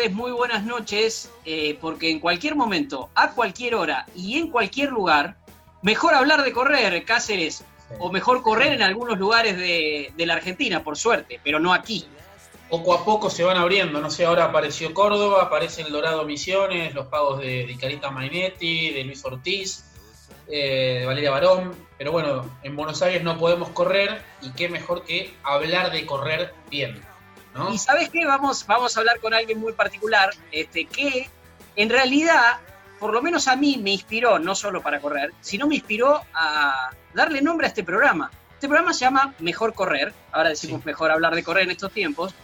Tardes, muy buenas noches, eh, porque en cualquier momento, a cualquier hora y en cualquier lugar, mejor hablar de correr, Cáceres, o mejor correr en algunos lugares de, de la Argentina, por suerte, pero no aquí. Poco a poco se van abriendo, no sé, ahora apareció Córdoba, aparece el Dorado Misiones, los pagos de, de Carita Mainetti, de Luis Ortiz, eh, de Valeria Barón, pero bueno, en Buenos Aires no podemos correr y qué mejor que hablar de correr bien. ¿No? Y sabes qué, vamos, vamos a hablar con alguien muy particular, este, que en realidad, por lo menos a mí me inspiró, no solo para correr, sino me inspiró a darle nombre a este programa. Este programa se llama Mejor Correr, ahora decimos Sí. mejor hablar de correr en estos tiempos,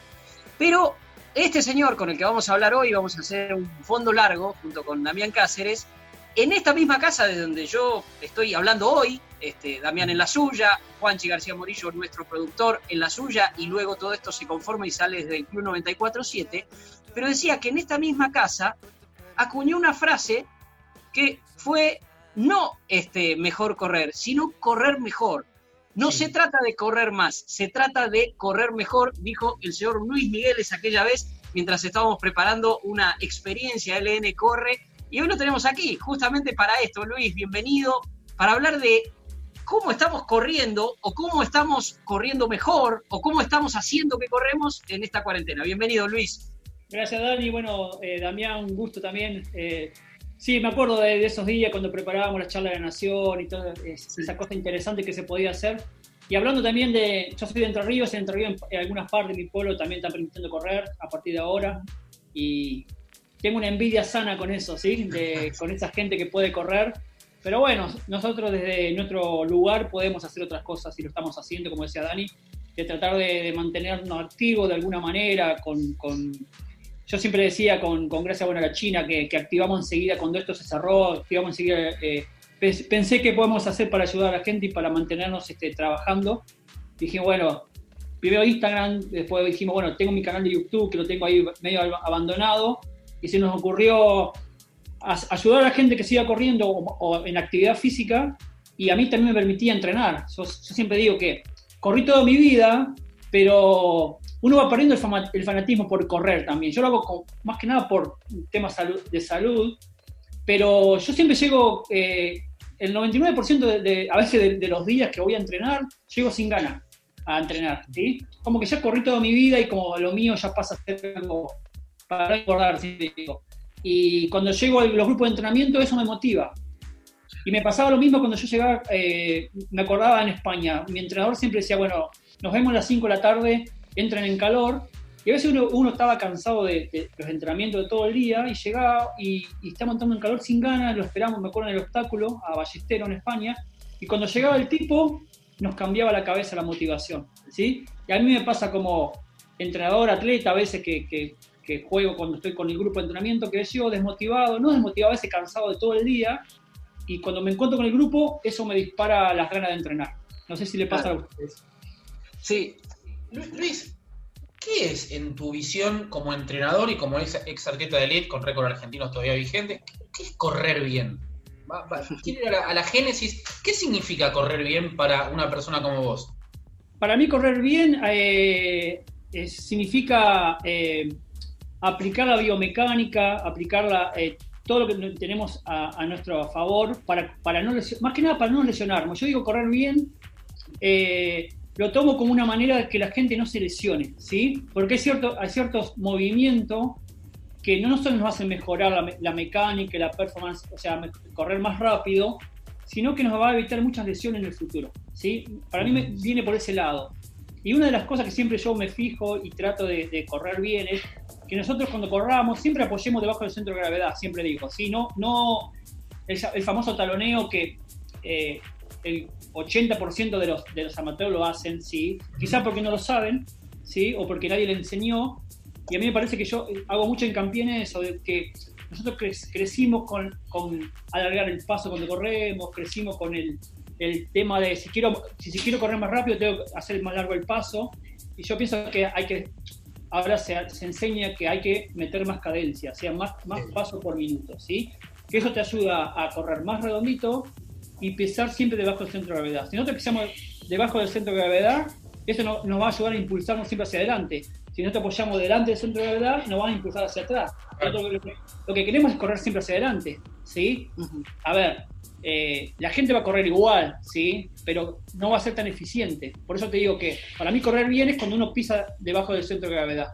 pero este señor con el que vamos a hablar hoy, vamos a hacer un fondo largo junto con Damián Cáceres, en esta misma casa de donde yo estoy hablando hoy, este, Damián en la suya, Juanchi García Morillo, nuestro productor, en la suya, y luego todo esto se conforma y sale desde el Club 94.7, pero decía que en esta misma casa acuñó una frase que fue no este, mejor correr, sino correr mejor. No Sí. se trata de correr más, se trata de correr mejor, dijo el señor Luis Migueles aquella vez mientras estábamos preparando una experiencia LN Corre. Y hoy lo tenemos aquí, justamente para esto. Luis, bienvenido, para hablar de cómo estamos corriendo o cómo estamos corriendo mejor o cómo estamos haciendo que corremos en esta cuarentena. Bienvenido, Luis. Gracias, Dani. Bueno, eh, Damián, un gusto también. Eh, sí, me acuerdo de, de esos días cuando preparábamos la charla de la Nación y toda es- esa cosa interesante que se podía hacer. Y hablando también de, yo soy de Entre Ríos, en Entre Ríos en, en algunas partes de mi pueblo también están permitiendo correr a partir de ahora. Y tengo una envidia sana con eso, ¿sí? De, con esa gente que puede correr. Pero bueno, nosotros desde nuestro lugar podemos hacer otras cosas y lo estamos haciendo, como decía Dani, de tratar de, de mantenernos activos de alguna manera, con, con yo siempre decía con, con Gracia Buena la China que, que activamos enseguida cuando esto se cerró, activamos enseguida. eh, pens- pensé que podemos hacer para ayudar a la gente y para mantenernos este, trabajando. Dije, bueno, primero Instagram, después dijimos, bueno, tengo mi canal de YouTube que lo tengo ahí medio ab- abandonado. Y se nos ocurrió ayudar a la gente que siga corriendo o, o en actividad física. Y a mí también me permitía entrenar. Yo, yo siempre digo que corrí toda mi vida, pero uno va perdiendo el, fanatismo por correr también. Yo lo hago con- más que nada por temas de salud, pero yo siempre llego, eh, el 99% de, de- a veces de, de los días que voy a entrenar, llego sin ganas a entrenar, ¿sí? Como que ya corrí toda mi vida y como lo mío ya pasa a ser algo para recordar, siempre digo. Y cuando llego a los grupos de entrenamiento, eso me motiva. Y me pasaba lo mismo cuando yo llegaba, eh, me acordaba en España. Mi entrenador siempre decía, bueno, nos vemos a las 5 de la tarde, entren en calor. Y a veces uno, uno estaba cansado de, de los entrenamientos de todo el día y llegaba y, y estaba montando en calor sin ganas, lo esperamos, me acuerdo en el obstáculo, a Ballestero en España. Y cuando llegaba el tipo, nos cambiaba la cabeza la motivación. ¿sí? Y a mí me pasa como entrenador, atleta, a veces que, que, que juego cuando estoy con el grupo de entrenamiento, que llego desmotivado, no desmotivado, a veces cansado de todo el día. Y cuando me encuentro con el grupo, eso me dispara las ganas de entrenar. No sé si le pasa Claro. a ustedes. Sí. Lu- Luis, ¿qué es en tu visión como entrenador y como ex, ex atleta de elite con récord argentino todavía vigente? ¿Qué, qué es correr bien? Va- va- quiero ir a la, a la génesis. ¿Qué significa correr bien para una persona como vos? Para mí correr bien eh, eh, significa eh, aplicar la biomecánica, aplicar la, eh, todo lo que tenemos a, a nuestro favor, para, para no lesio- más que nada para no lesionarnos. Yo digo correr bien, eh, lo tomo como una manera de que la gente no se lesione, ¿sí? Porque hay, cierto, hay ciertos movimientos que no solo nos hacen mejorar la, la mecánica la performance, o sea, correr más rápido, sino que nos va a evitar muchas lesiones en el futuro. ¿sí? Para mí me, viene por ese lado. Y una de las cosas que siempre yo me fijo y trato de, correr bien es que nosotros cuando corramos siempre apoyemos debajo del centro de gravedad, siempre digo, ¿sí? no, no el, famoso taloneo que eh, el 80% de los, de los amateurs lo hacen, ¿sí? quizás porque no lo saben, ¿sí? o porque nadie le enseñó, y a mí me parece que yo eh, hago mucho hincapié en eso, de que nosotros crecimos con, con, alargar el paso cuando corremos, crecimos con el, el tema de si quiero, si, si, quiero correr más rápido, tengo que hacer más largo el paso. Y yo pienso que hay que, ahora se, se enseña que hay que meter más cadencia, o sea, más, más paso por minuto, ¿sí? Que eso te ayuda a correr más redondito y pisar siempre debajo del centro de gravedad. Si nosotros pisamos debajo del centro de gravedad, eso nos va a ayudar a impulsarnos siempre hacia adelante. Si no te apoyamos delante del centro de gravedad, nos van a impulsar hacia atrás. Lo que, queremos es correr siempre hacia adelante, ¿sí? A ver, eh, la gente va a correr igual, ¿sí? Pero no va a ser tan eficiente. Por eso te digo que para mí correr bien es cuando uno pisa debajo del centro de gravedad.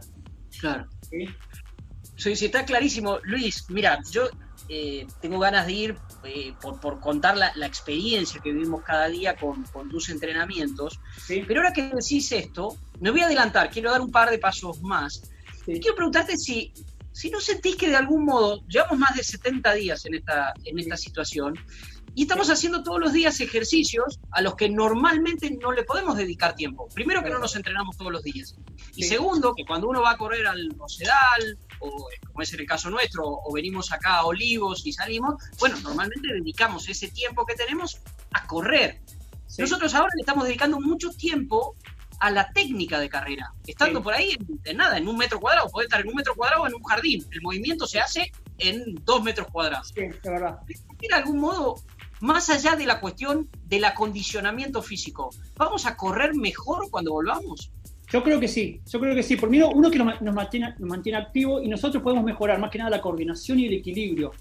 Claro. ¿Sí? Sí, está clarísimo. Luis, mira, yo eh, tengo ganas de ir eh, por, contar la, experiencia que vivimos cada día con, tus entrenamientos. Pero ahora que decís esto, me voy a adelantar, quiero dar un par de pasos más. quiero preguntarte si, si no sentís que de algún modo, llevamos más de 70 días en esta, en esta situación, y estamos haciendo todos los días ejercicios a los que normalmente no le podemos dedicar tiempo. Primero que no nos entrenamos todos los días. Y segundo, que cuando uno va a correr al Rosedal, o como es en el caso nuestro, o venimos acá a Olivos y salimos, bueno, normalmente dedicamos ese tiempo que tenemos a correr. Nosotros ahora le estamos dedicando mucho tiempo a la técnica de carrera. Estando por ahí en, nada, en un metro cuadrado, puede estar en un metro cuadrado o en un jardín. El movimiento se hace en dos metros cuadrados. Sí, de verdad. De algún modo más allá de la cuestión del acondicionamiento físico, ¿vamos a correr mejor cuando volvamos? Yo creo que sí, yo creo que sí. Por mí, uno que nos, mantiene, nos mantiene activo y nosotros podemos mejorar más que nada la coordinación y el equilibrio,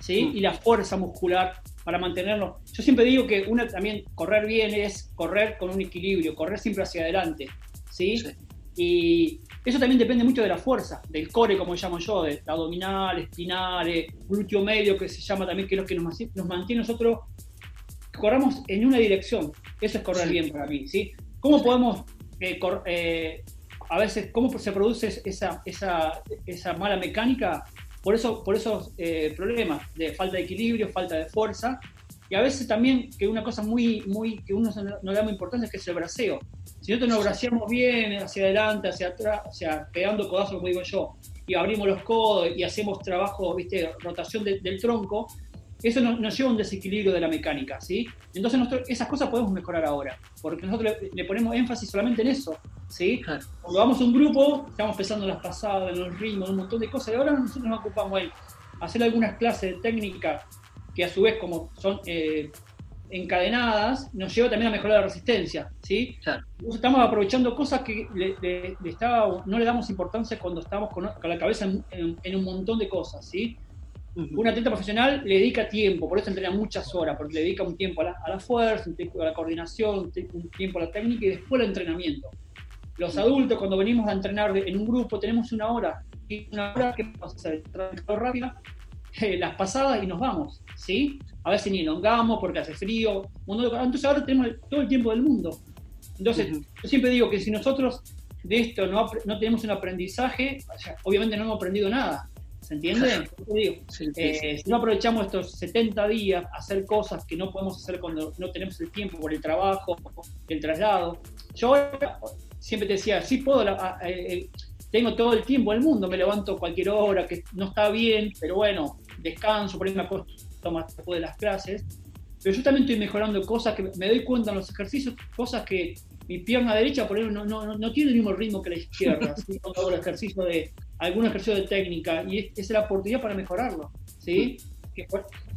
¿sí? Mm. Y la fuerza muscular para mantenerlo. Yo siempre digo que una también correr bien es correr con un equilibrio, correr siempre hacia adelante, ¿sí? sí. Y eso también depende mucho de la fuerza, del core, como llamo yo, de abdominal, espinal, glúteo medio, que se llama también, que es lo que nos, nos mantiene nosotros corramos en una dirección. Eso es correr bien para mí, ¿sí? ¿Cómo podemos, eh, eh, a veces, cómo se produce esa, esa, esa mala mecánica? Por, eso, por esos eh, problemas de falta de equilibrio, falta de fuerza, y a veces también que una cosa muy, muy que uno no le da muy importancia es que es el braceo. Si nosotros nos braceamos bien hacia adelante, hacia atrás, o sea, pegando codazos, como digo yo, y abrimos los codos y hacemos trabajo, viste, rotación del tronco, eso nos, lleva a un desequilibrio de la mecánica, ¿sí? Entonces nosotros, esas cosas podemos mejorar ahora, porque nosotros le, ponemos énfasis solamente en eso, ¿sí? Cuando vamos a un grupo, estamos pensando en las pasadas, en los ritmos, en un montón de cosas, y ahora nosotros nos ocupamos en hacer algunas clases de técnica que a su vez como son eh, encadenadas, nos lleva también a mejorar la resistencia, ¿sí? Estamos aprovechando cosas que le, no le damos importancia cuando estamos con, la cabeza en, un montón de cosas, ¿sí? Un atleta profesional le dedica tiempo, por eso entrena muchas horas, porque le dedica un tiempo a la, fuerza, un tiempo a la coordinación, un tiempo a la técnica y después al entrenamiento. Los adultos, cuando venimos a entrenar en un grupo, tenemos una hora, y una hora que pasa a ser rápida, eh, las pasadas y nos vamos, ¿sí? A veces ni elongamos porque hace frío. Entonces ahora tenemos todo el tiempo del mundo. Entonces, yo siempre digo que si nosotros de esto no, no tenemos un aprendizaje, obviamente no hemos aprendido nada. ¿Se entiende? Eh, si no aprovechamos estos 70 días a hacer cosas que no podemos hacer cuando no tenemos el tiempo por el trabajo, el traslado. Yo siempre te decía, sí puedo, eh, tengo todo el tiempo del mundo, me levanto cualquier hora, que no está bien, pero bueno, descanso, por ahí me acuesto más después de las clases. Pero yo también estoy mejorando cosas que me doy cuenta en los ejercicios, cosas que mi pierna derecha, por ejemplo, no, no, no tiene el mismo ritmo que la izquierda. Cuando hago el ejercicio de, algún ejercicio de técnica, y esa es la oportunidad para mejorarlo. ¿sí?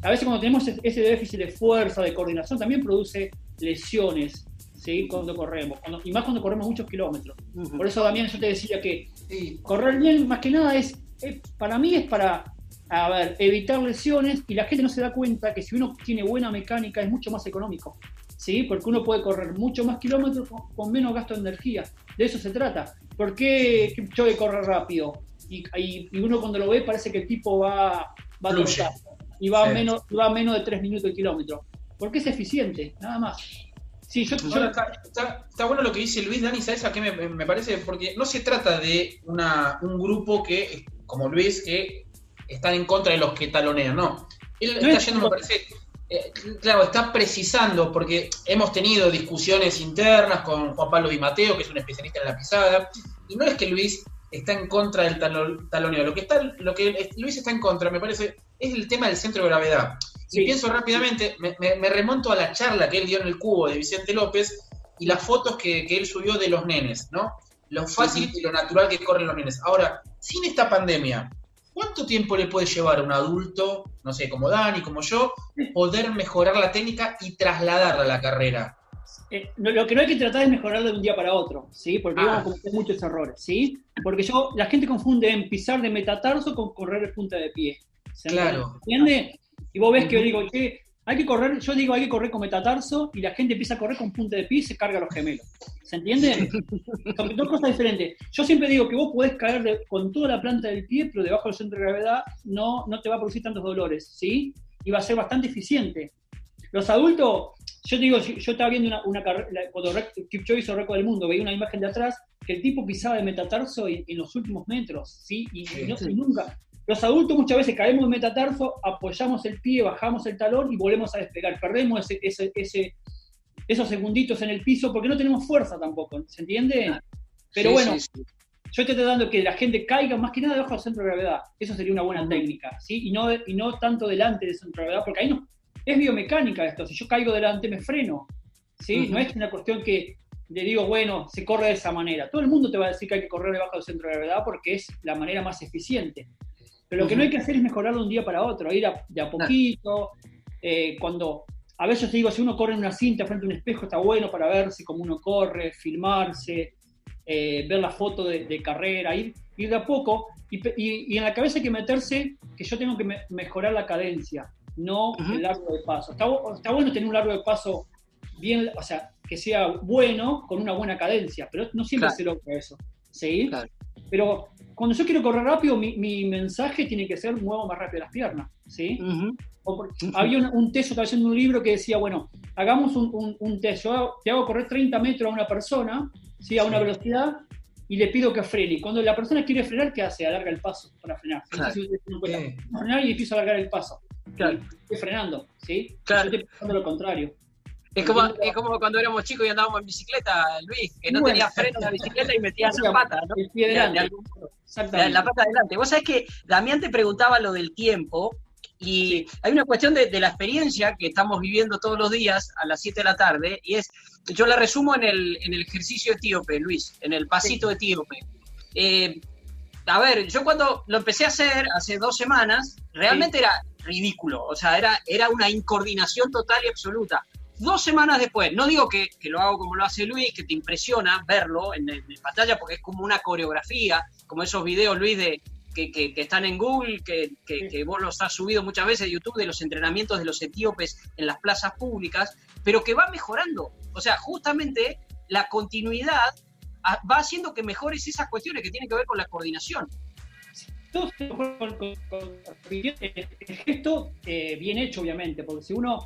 a veces cuando tenemos ese déficit de fuerza, de coordinación, también produce lesiones. ¿sí? cuando corremos, y más cuando corremos muchos kilómetros. Por eso, Damián, yo te decía que correr bien, más que nada, es, para mí es para a ver, evitar lesiones y la gente no se da cuenta que si uno tiene buena mecánica es mucho más económico. ¿Sí? Porque uno puede correr mucho más kilómetros con, menos gasto de energía. De eso se trata. ¿Por qué Kipchoge corre rápido? Y, y, uno cuando lo ve parece que el tipo va, va a y va, a menos, va menos de 3 minutos el kilómetro. porque es eficiente, nada más. Sí, yo, está, bueno lo que dice Luis, Dani, ¿sabes a qué me, parece? Porque no se trata de una, un grupo que, como Luis, que están en contra de los que talonean, no. Él está yendo, me parece, eh, claro, está precisando, porque hemos tenido discusiones internas con Juan Pablo Di Mateo, que es un especialista en la pisada, y no es que Luis está en contra del taloneo, lo que, está, lo que Luis está en contra, me parece, es el tema del centro de gravedad. Y pienso rápidamente, me, remonto a la charla que él dio en el cubo de Vicente López y las fotos que, él subió de los nenes, ¿no? Lo fácil y lo natural que corren los nenes. Ahora, sin esta pandemia, ¿cuánto tiempo le puede llevar a un adulto, no sé, como Dani, como yo, poder mejorar la técnica y trasladarla a la carrera? Eh, lo que no hay que tratar es mejorarlo de un día para otro, ¿sí? Porque ah. vamos a cometer muchos errores, ¿sí? Porque yo, la gente confunde en pisar de metatarso con correr de punta de pie. claro. ¿Entiende? Y vos ves que yo digo, que hay que correr, yo digo, hay que correr con metatarso y la gente empieza a correr con punta de pie y se carga los gemelos. ¿Se entiende? Son dos cosas diferentes. Yo siempre digo que vos podés caer con toda la planta del pie, pero debajo del centro de gravedad no, no te va a producir tantos dolores, ¿sí? Y va a ser bastante eficiente. Los adultos, yo digo, yo estaba viendo una, una carrera, cuando Kipchoge hizo récord del mundo, veía una imagen de atrás que el tipo pisaba de metatarso en, los últimos metros, ¿sí? Y, no, y nunca, los adultos muchas veces caemos en metatarso, apoyamos el pie, bajamos el talón y volvemos a despegar. Perdemos ese, ese, esos segunditos en el piso porque no tenemos fuerza tampoco, ¿se entiende? Pero bueno, yo estoy tratando que la gente caiga más que nada debajo del centro de gravedad. Eso sería una buena técnica, ¿sí? Y no, y no tanto delante del centro de gravedad, porque ahí no. Es biomecánica esto. Si yo caigo delante, me freno. ¿sí? No es una cuestión que le digo, bueno, se corre de esa manera. Todo el mundo te va a decir que hay que correr debajo del centro de gravedad porque es la manera más eficiente. Pero lo que no hay que hacer es mejorarlo de un día para otro, ir a, de a poquito. Eh, cuando a veces te digo, si uno corre en una cinta frente a un espejo, está bueno para verse cómo uno corre, filmarse, eh, ver la foto de, carrera, ir, ir, de a poco. Y, en la cabeza hay que meterse que yo tengo que mejorar la cadencia, no el largo de paso. Está, está, bueno tener un largo de paso bien, o sea, que sea bueno, con una buena cadencia, pero no siempre se logra eso. ¿sí? Pero cuando yo quiero correr rápido, mi, mensaje tiene que ser muevo más rápido las piernas, ¿sí? había un, un test, estaba haciendo un libro que decía, bueno, hagamos un, un, test, yo te hago correr 30 metros a una persona, ¿sí? A una velocidad, y le pido que frene. Cuando la persona quiere frenar, ¿qué hace? Alarga el paso para frenar. Claro. frenar y empiezo a alargar el paso. Claro. Estoy frenando, ¿sí? Claro. Yo estoy pensando lo contrario. Es como, es como cuando éramos chicos y andábamos en bicicleta, Luis, que no tenía freno en la bicicleta y metías la pata, ¿no? El pie delante. la, pata adelante. Vos sabés que Damián te preguntaba lo del tiempo y hay una cuestión de, la experiencia que estamos viviendo todos los días a las 7 de la tarde y es, yo la resumo en el, en el ejercicio etíope, Luis, en el pasito etíope. Eh, a ver, yo cuando lo empecé a hacer hace dos semanas, realmente era ridículo, o sea, era, era una incoordinación total y absoluta Dos semanas después, no digo que, lo hago como lo hace Luis, que te impresiona verlo en, pantalla porque es como una coreografía, como esos videos, Luis, de, que, están en Google, que, vos los has subido muchas veces de YouTube, de los entrenamientos de los etíopes en las plazas públicas, pero que va mejorando. O sea, justamente la continuidad va haciendo que mejores esas cuestiones que tienen que ver con la coordinación. El gesto eh, bien hecho, obviamente, porque si uno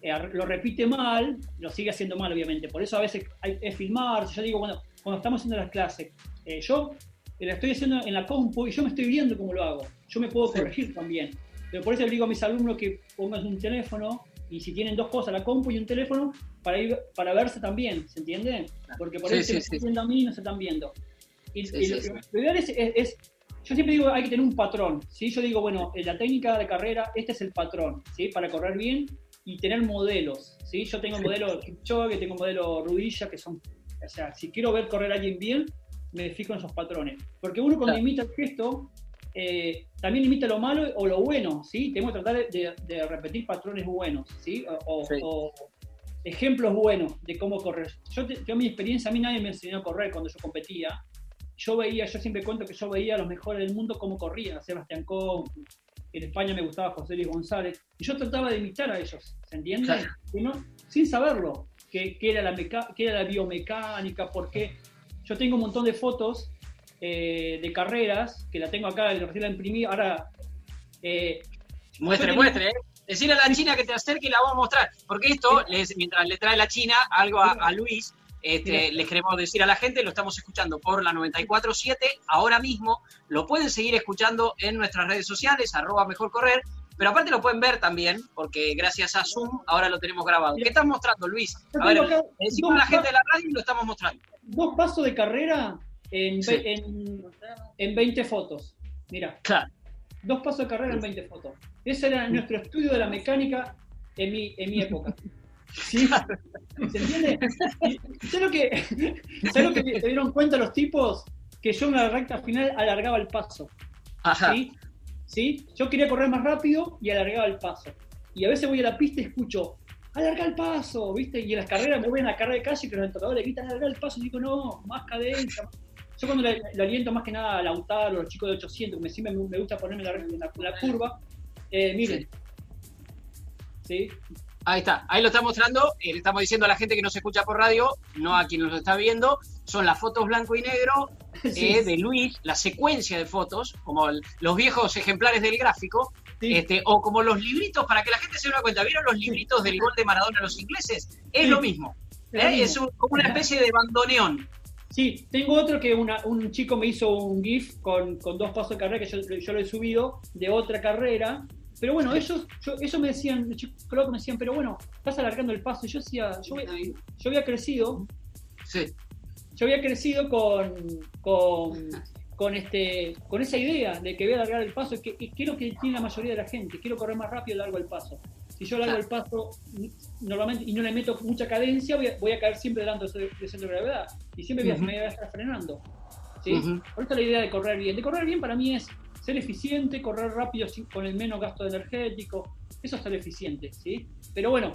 eh, lo repite mal, lo sigue haciendo mal, obviamente. Por eso a veces hay, es filmar. Yo digo, bueno, cuando estamos haciendo las clases, eh, yo la estoy haciendo en la compu y yo me estoy viendo cómo lo hago. Yo me puedo corregir también. Pero por eso le digo a mis alumnos que pongan un teléfono y si tienen dos cosas, la compu y un teléfono, para ir para verse también, ¿se entiende? Porque por eso se están viendo a mí y no se están viendo. Y, lo, ideal es, es, yo siempre digo, hay que tener un patrón, ¿sí? Yo digo, bueno, en la técnica de carrera, este es el patrón, ¿sí? Para correr bien y tener modelos, ¿sí? Yo tengo modelo Kipchoge, tengo modelo Rudilla, que son, o sea, si quiero ver correr a alguien bien, me fijo en esos patrones. Porque uno cuando imita el gesto, eh, también imita lo malo o lo bueno, ¿sí? Tengo que tratar de, repetir patrones buenos, ¿sí? O, ejemplos buenos de cómo correr. Yo, yo, mi experiencia, a mí nadie me enseñó a correr cuando yo competía. Yo veía, yo siempre cuento que yo veía a los mejores del mundo cómo corrían, Sebastián Cohn, en España me gustaba José Luis González, y yo trataba de imitar a ellos, ¿se entiende? sin saberlo, qué era, la era la biomecánica, porque yo tengo un montón de fotos eh, de carreras, que la tengo acá, recién la imprimí, ahora... Eh, muestre, muestre, ¿eh? decirle a la China que te acerque y la vamos a mostrar. Porque esto, mientras le trae la China algo a, Luis, este, les queremos decir a la gente, lo estamos escuchando por la 94.7 ahora mismo, lo pueden seguir escuchando en nuestras redes sociales, arroba mejor correr, pero aparte lo pueden ver también, porque gracias a Zoom ahora lo tenemos grabado. ¿Qué estás mostrando, Luis? A ver, decimos a la gente de la radio y lo estamos mostrando. Dos pasos de carrera en, en, 20 fotos. Mira. Claro. Dos pasos de carrera en 20 fotos. Ese era nuestro estudio de la mecánica en mi, en mi época. ¿Sí? ¿Se entiende? ¿Sabes lo que, lo que se dieron cuenta los tipos? Que yo en la recta final alargaba el paso. Ajá. ¿Sí? Yo quería correr más rápido y alargaba el paso. Y a veces voy a la pista y escucho, alarga el paso, ¿viste? Y en las carreras me voy a la carrera de calle que los entrenadores le gritan, alargar el paso. Y digo, no, más cadencia, yo cuando le, aliento más que nada a Lautaro, a los chicos de 800, que me, sí me, gusta ponerme la, la, la curva, eh, miren. ¿Sí? Ahí está, ahí lo está mostrando, eh, le estamos diciendo a la gente que nos escucha por radio, no a quien nos está viendo, son las fotos blanco y negro eh, de Luis, la secuencia de fotos, como los viejos ejemplares del gráfico, este, o como los libritos, para que la gente se dé cuenta, ¿vieron los libritos del gol de Maradona a los ingleses? Es lo mismo, es como una especie de bandoneón. Sí, tengo otro que un chico me hizo un GIF con, dos pasos de carrera que yo, lo he subido de otra carrera. Pero bueno, ellos, yo, me decían, creo que me decían, pero bueno, estás alargando el paso. Y yo decía, yo, yo había crecido. Sí. Yo había crecido con, con, con, este, con esa idea de que voy a alargar el paso, que, que quiero que tiene la mayoría de la gente. Quiero correr más rápido y largo el paso si yo largo el paso normalmente y no le meto mucha cadencia, voy a, caer siempre delante del centro de gravedad y siempre voy a, me voy a estar frenando. ¿sí? Por eso la idea de correr bien. De correr bien para mí es ser eficiente, correr rápido con el menos gasto energético, eso es ser eficiente, ¿sí? Pero bueno,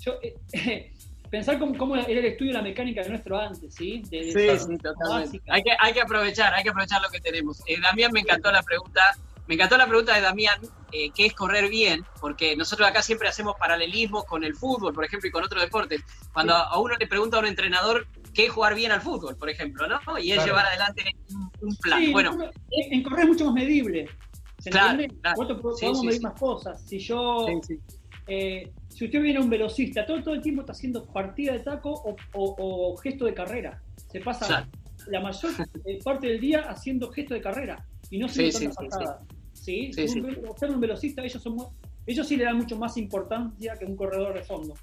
yo, eh, pensar cómo, era el estudio de la mecánica de nuestro antes, ¿sí? sí, sí, totalmente. Hay que, hay que aprovechar, hay que aprovechar lo que tenemos. Eh, Damián me encantó la pregunta me encantó la pregunta de Damián, eh, ¿qué es correr bien? Porque nosotros acá siempre hacemos paralelismos con el fútbol, por ejemplo, y con otros deportes. Cuando a uno le pregunta a un entrenador qué es jugar bien al fútbol, por ejemplo, ¿no? Y es llevar adelante un, plan. bueno, en correr es mucho más medible. ¿Se claro, entiende? podemos medir más cosas. Si yo. Eh, si usted viene a un velocista, todo, todo el tiempo está haciendo partida de taco o, o, gesto de carrera. Se pasa la mayor eh, parte del día haciendo gesto de carrera y no se sí, pasada. ¿sí? Un, un velocista, ellos, son, ellos sí le dan mucho más importancia que un corredor de fondo.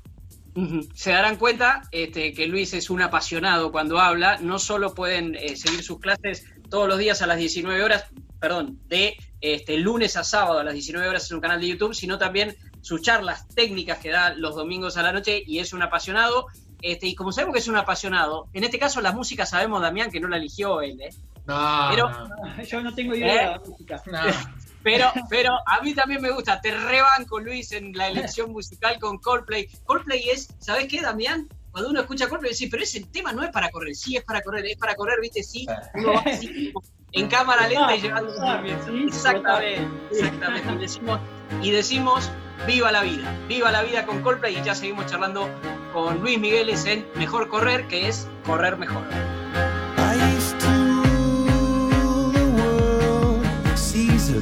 Se darán cuenta este, que Luis es un apasionado cuando habla. No solo pueden eh, seguir sus clases todos los días a las 19 horas, perdón, de este, lunes a sábado a las 19 horas en un canal de YouTube, sino también sus charlas técnicas que da los domingos a la noche y es un apasionado. Este, y como sabemos que es un apasionado, en este caso la música sabemos, Damián, que no la eligió él, ¿eh? No, pero, yo no tengo idea de la música. Pero, pero a mí también me gusta, te rebanco Luis en la elección musical con Coldplay. Coldplay es, ¿sabes qué, Damián? Cuando uno escucha Coldplay, dice, pero ese tema no es para correr, sí es para correr, es para correr, ¿viste? Sí, uno va así, en cámara lenta y llevando Exactamente, exactamente. Y decimos, y decimos, viva la vida, viva la vida con Coldplay y ya seguimos charlando con Luis Migueles en Mejor Correr, que es correr mejor.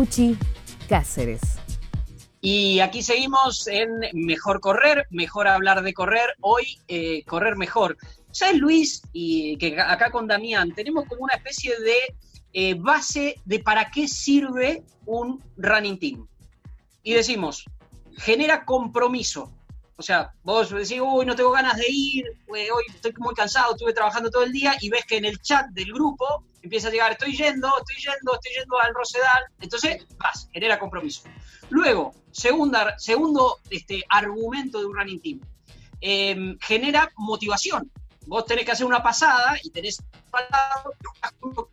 Arcuchi Cáceres. Y aquí seguimos en Mejor Correr, Mejor Hablar de Correr, hoy eh, Correr Mejor. ¿Sabes, Luis? Y que acá con Damián tenemos como una especie de eh, base de para qué sirve un running team. Y decimos, genera compromiso. O sea, vos decís, uy, no tengo ganas de ir, eh, hoy estoy muy cansado, estuve trabajando todo el día, y ves que en el chat del grupo empieza a llegar, estoy yendo, estoy yendo, estoy yendo al Rosedal. Entonces, vas, genera compromiso. Luego, segunda, segundo este, argumento de un running team, eh, genera motivación. Vos tenés que hacer una pasada y tenés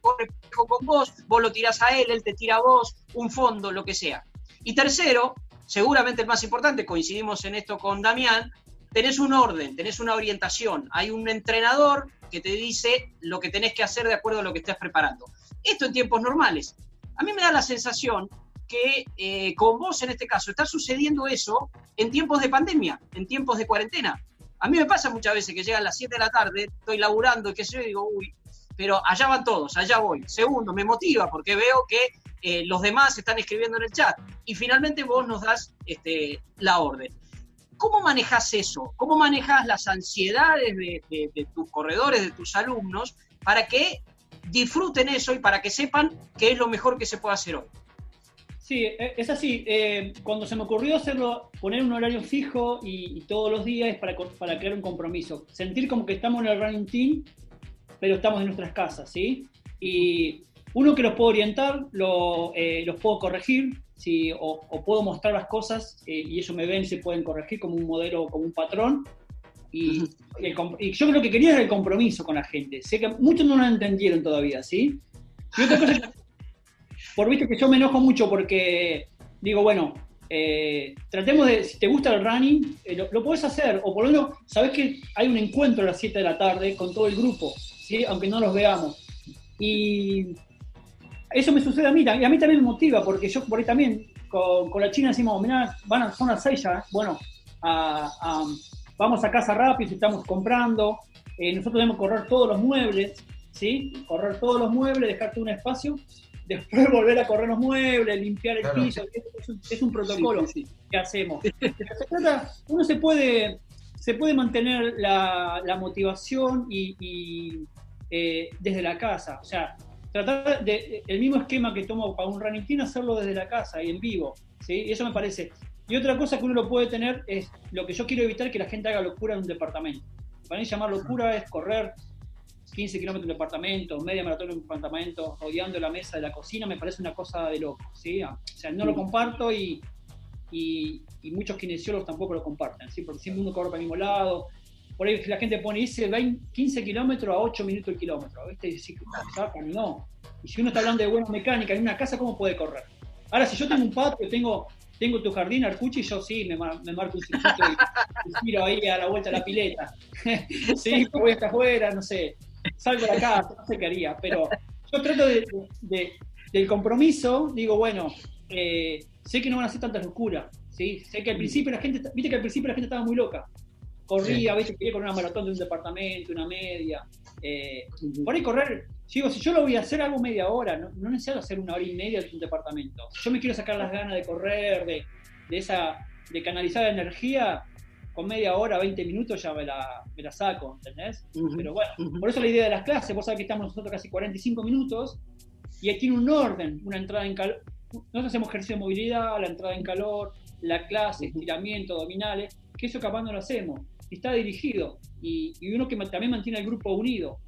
corre con vos, vos lo tirás a él, él te tira a vos, un fondo, lo que sea. Y tercero, seguramente el más importante, coincidimos en esto con Damián, tenés un orden, tenés una orientación. Hay un entrenador que te dice lo que tenés que hacer de acuerdo a lo que estés preparando. Esto en tiempos normales. A mí me da la sensación que eh, con vos en este caso está sucediendo eso en tiempos de pandemia, en tiempos de cuarentena. A mí me pasa muchas veces que llegan las 7 de la tarde, estoy laburando y qué sé yo, digo, uy, pero allá van todos, allá voy. Segundo, me motiva porque veo que eh, los demás están escribiendo en el chat. Y finalmente vos nos das este, la orden. ¿Cómo manejas eso? ¿Cómo manejas las ansiedades de, de- de tus corredores, de tus alumnos, para que disfruten eso y para que sepan que es lo mejor que se puede hacer hoy? Sí, e- es así. eh, cuando se me ocurrió hacerlo, poner un horario fijo y, y todos los días para, para crear un compromiso. Sentir como que estamos en el running team, pero estamos en nuestras casas, ¿sí? Y uno que los puedo orientar, lo, eh, los puedo corregir, ¿sí? o, o puedo mostrar las cosas eh, y ellos me ven, se pueden corregir como un modelo, como un patrón. Y, y el y yo creo que quería era el compromiso con la gente. Sé que muchos no lo entendieron todavía, ¿sí? Y otra cosa que por viste que yo me enojo mucho porque digo, bueno, eh, tratemos de, si te gusta el running, eh, lo, lo podés hacer, o por lo menos, sabés que hay un encuentro a las 7 de la tarde con todo el grupo, ¿sí? aunque no los veamos. Y eso me sucede a mí, y a mí también me motiva, porque yo por ahí también, con, con la China decimos, mirá, van a, son las 6 ya, bueno, a- a- vamos a casa rápido, estamos comprando, eh, nosotros debemos correr todos los muebles, ¿sí? Correr todos los muebles, dejarte un espacio, después volver a correr los muebles, limpiar el Claro. piso, es un, es un protocolo Sí, sí, que hacemos. Pero se trata- uno se puede, se puede mantener la, la motivación y, y, eh, desde la casa. O sea, tratar de, el mismo esquema que tomo para un running team, hacerlo desde la casa y en vivo. ¿sí? Eso me parece. Y otra cosa que uno lo puede tener es lo que yo quiero evitar que la gente haga locura en un departamento. Para mí llamar locura es correr 15 kilómetros en un departamento, media maratón en un departamento, rodeando la mesa de la cocina, me parece una cosa de loco. ¿sí? O sea, no lo comparto y, y, y muchos kinesiólogos tampoco lo comparten, ¿sí? porque siempre uno corre para el mismo lado. Por ahí la gente pone, hice 20, 15 kilómetros a 8 minutos el kilómetro, ¿viste? Y caminó. Y si uno está hablando de buena mecánica en una casa, ¿cómo puede correr? Ahora, si yo tengo un patio, tengo, tengo tu jardín, Arcuchi, yo sí me, mar- me marco un circuito y, giro ahí a la vuelta de la pileta. sí, voy hasta afuera, no sé, salgo de casa, no sé qué haría, pero yo trato de- del compromiso, digo, bueno, eh, sé que no van a hacer tantas locuras, ¿sí? Sé que al principio la gente, viste que al principio la gente estaba muy loca. Corría, a veces quería correr una maratón de un departamento, una media. eh, por ahí correr, digo, si yo lo voy a hacer, hago media hora, no, no necesito hacer una hora y media de un departamento. Si yo me quiero sacar las ganas de correr, de, de esa, de canalizar la energía, con media hora, 20 minutos ya me la, me la saco, ¿entendés? Pero bueno, por eso la idea de las clases, vos sabés que estamos nosotros casi 45 minutos y ahí tiene un orden, una entrada en calor. Nosotros hacemos ejercicio de movilidad, la entrada en calor, la clase, estiramiento, abdominales, que eso capaz no lo hacemos. Está dirigido. Y, y uno que también mantiene al grupo unido.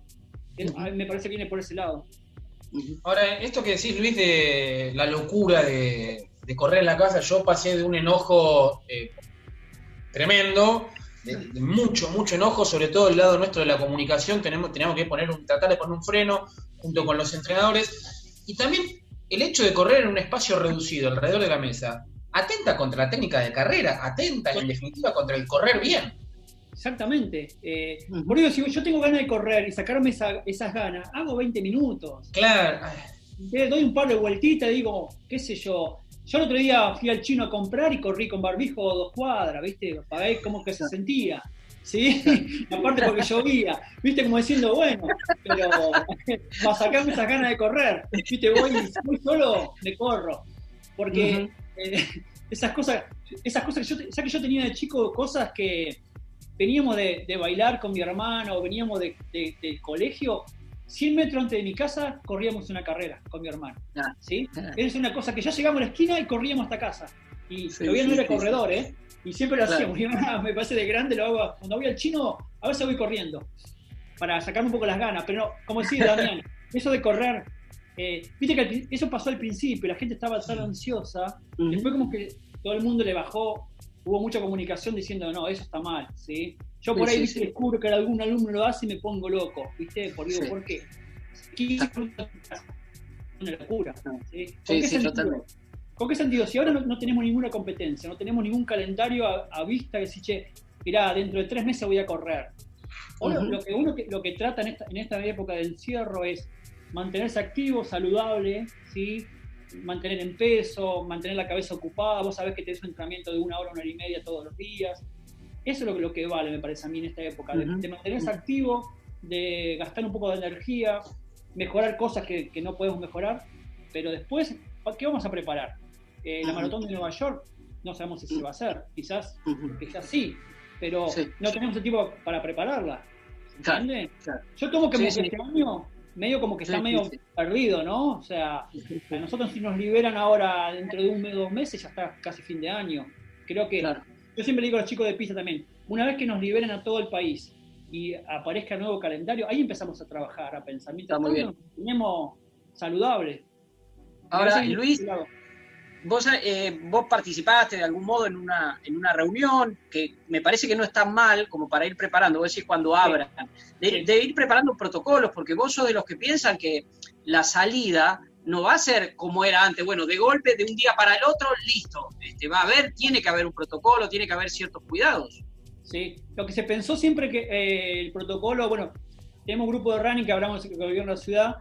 A mí me parece que viene por ese lado. Ahora, esto que decís, Luis, de la locura de, de correr en la casa, yo pasé de un enojo eh, tremendo, de, de mucho, mucho enojo, sobre todo el lado nuestro de la comunicación, tenemos, teníamos que poner un, tratar de poner un freno junto con los entrenadores, y también el hecho de correr en un espacio reducido alrededor de la mesa, atenta contra la técnica de carrera, atenta en definitiva contra el correr bien. Exactamente. Eh. Por eso, si yo tengo ganas de correr y sacarme esa- esas ganas, hago 20 minutos. Claro, Le doy un par de vueltitas y digo, qué sé yo. Yo el otro día fui al chino a comprar y corrí con barbijo dos cuadras, ¿viste? Para ver cómo que se sentía. ¿Sí? Aparte porque llovía, ¿viste? Como diciendo, bueno, pero para sacarme esas ganas de correr, ¿viste? Voy, voy solo, me corro. Porque eh, esas cosas, esas cosas que yo, te- ¿sabes que yo tenía de chico cosas que veníamos de, de bailar con mi hermano o veníamos de, de- del colegio, 100 metros antes de mi casa corríamos una carrera con mi hermano. Ah. ¿sí? Ah. Es una cosa que ya llegamos a la esquina y corríamos hasta casa. Y Sí, todavía no era sí, corredor, ¿eh? Y siempre lo Claro. hacíamos. Y ahora me parece de grande, lo hago. Cuando voy al chino, a veces voy corriendo. Para sacarme un poco las ganas. Pero no, como decía Damián, eso de correr. eh, Viste que eso pasó al principio, la gente estaba tan ansiosa. Ujú. Después como que todo el mundo le bajó, hubo mucha comunicación diciendo, no, eso está mal, ¿sí? Yo por Sí, ahí sí, descubro que algún alumno lo hace y me pongo loco, ¿viste? Por, digo. ¿por qué? 15 minutos en casa, una locura, ¿sí? ¿Con qué sentido? totalmente. ¿Con qué sentido? Si ahora no, no tenemos ninguna competencia, no tenemos ningún calendario a, a vista que si, che, mirá, dentro de tres meses voy a correr. Ahora, lo que uno que, lo que trata en esta, en esta época de encierro es mantenerse activo, saludable, ¿sí? Mantener en peso, mantener la cabeza ocupada. Vos sabés que tenés un entrenamiento de una hora, una hora y media todos los días. Eso es lo que, lo que vale, me parece a mí, en esta época, de, Ujú. de mantenerse activo, de gastar un poco de energía, mejorar cosas que, que no podemos mejorar, pero después, ¿qué vamos a preparar? Eh, la Ujú. maratón de Nueva York, no sabemos si se va a hacer, quizás, Ujú. quizás sí, pero Sí. no tenemos el tiempo para prepararla. Claro, ¿Entiendes? claro. Yo tomo que, Sí, sí. este año medio como que está medio perdido, ¿no? O sea, a nosotros si nos liberan ahora dentro de un mes, dos meses, ya está casi fin de año. Creo que, Claro. yo siempre digo a los chicos de pista también, una vez que nos liberen a todo el país y aparezca el nuevo calendario, ahí empezamos a trabajar, a pensar. Mientras tanto, nos tenemos saludable. Ahora, Luis. Vos, eh, vos participaste de algún modo en una, en una reunión que me parece que no está mal como para ir preparando, vos decís cuando abran, de, ir preparando protocolos, porque vos sos de los que piensan que la salida no va a ser como era antes, bueno, de golpe, de un día para el otro, listo, este, va a haber, tiene que haber un protocolo, tiene que haber ciertos cuidados. Sí, lo que se pensó siempre que eh, el protocolo, bueno, tenemos un grupo de running que hablamos con el gobierno de la ciudad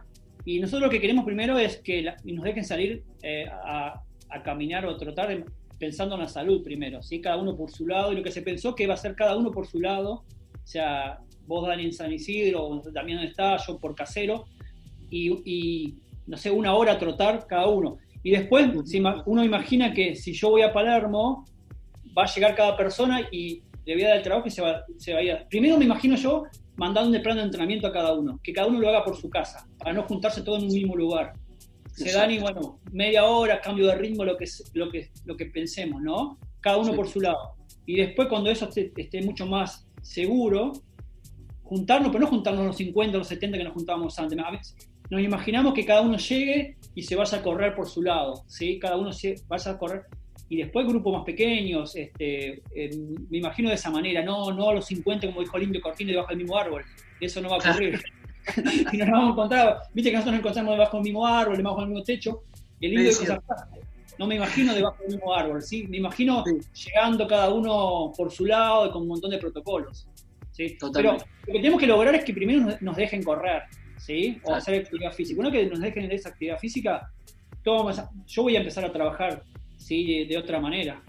y nosotros lo que queremos primero es que la- nos dejen salir eh, a, a caminar o trotar en- pensando en la salud primero, ¿sí? cada uno por su lado y lo que se pensó que iba a ser cada uno por su lado, o sea, vos Dani en San Isidro, también donde está, yo por Casero y, y, no sé, una hora a trotar cada uno. Y después si uno imagina que si yo voy a Palermo, va a llegar cada persona y le voy a dar el trabajo y se va, se va a ir. Primero me imagino yo mandando un plan de entrenamiento a cada uno, que cada uno lo haga por su casa, para no juntarse todo en un mismo lugar. Se dan y bueno, media hora, cambio de ritmo, lo que, lo que, lo que pensemos, ¿no? Cada uno Sí. por su lado. Y después cuando eso esté, esté mucho más seguro, juntarnos, pero no juntarnos los 50, los 70 que nos juntábamos antes. A veces nos imaginamos que cada uno llegue y se vaya a correr por su lado, ¿sí? Cada uno se vaya a correr. y después grupos más pequeños, este, eh, me imagino de esa manera, no, no a los 50 como dijo Lindo Cortino debajo del mismo árbol, eso no va a ocurrir. y nos vamos a encontrar, viste que nosotros nos encontramos debajo del mismo árbol, debajo del mismo techo, el lindo Sí, dijo esa frase, no me imagino debajo del mismo árbol, ¿sí? me imagino llegando cada uno por su lado y con un montón de protocolos. ¿sí? Pero lo que tenemos que lograr es que primero nos- dejen correr, ¿sí? O Claro. hacer actividad física. Una que nos dejen esa actividad física, todo vamos a- yo voy a empezar a trabajar, ¿sí? De, de otra manera.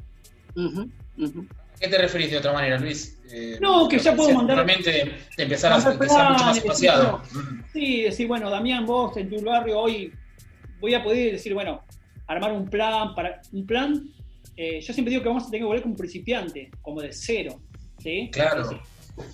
Ujú, ujú. ¿Qué te referís de otra manera, Luis? Eh, No, que ya puedo mandar- Realmente de, de empezar a que sea mucho más espaciado. Sí, decir, bueno, Damián, vos en tu barrio hoy voy a poder decir, bueno, armar un plan, para un plan, eh, yo siempre digo que vamos a tener que volver como principiante, como de cero, ¿sí? Claro.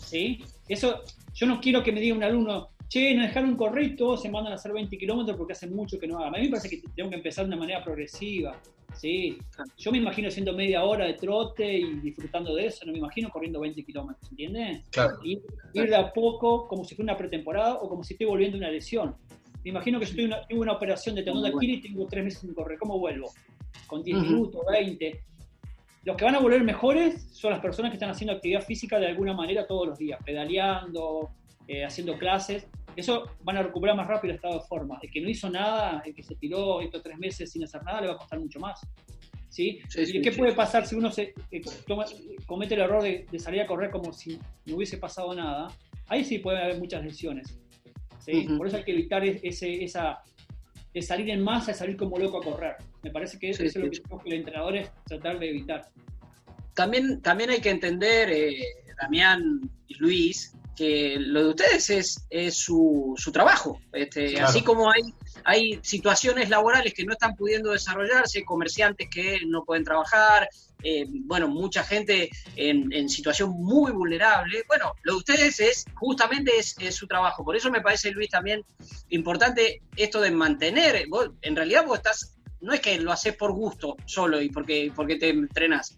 ¿sí? Eso, yo no quiero que me diga un alumno, che, no dejaron todos se mandan a hacer 20 kilómetros porque hace mucho que no hagan. A mí me parece que tengo que empezar de una manera progresiva, ¿sí? Yo me imagino haciendo media hora de trote y disfrutando de eso, no me imagino corriendo 20 kilómetros, ¿entiendes? Claro. Y ir de a poco como si fuera una pretemporada o como si estoy volviendo una lesión. Me imagino que yo tuve una, tuve una operación de tendón de Aquiles y tengo tres meses sin correr. ¿Cómo vuelvo? Con 10 Ujú. minutos, 20. Los que van a volver mejores son las personas que están haciendo actividad física de alguna manera todos los días, pedaleando, eh, haciendo clases. Eso van a recuperar más rápido el estado de forma. El que no hizo nada, el que se tiró estos tres meses sin hacer nada, le va a costar mucho más. ¿Sí? Sí, ¿Y sí, qué sí. puede pasar si uno se, eh, toma- comete el error de, de salir a correr como si no hubiese pasado nada? Ahí sí puede haber muchas lesiones. Por eso hay que evitar es- ese, esa, de salir en masa, de salir como loco a correr. Me parece que eso es lo que tenemos que el entrenador es tratar de evitar. También, también hay que entender, eh, Damián y Luis, que lo de ustedes es, es su, su trabajo. Este, Claro. Así como hay, hay situaciones laborales que no están pudiendo desarrollarse, comerciantes que no pueden trabajar, eh, bueno, mucha gente en, en situación muy vulnerable. Bueno, lo de ustedes es justamente es, es su trabajo. Por eso me parece, Luis, también importante esto de mantener. Vos, en realidad vos estás, no es que lo haces por gusto solo y porque, porque te entrenás.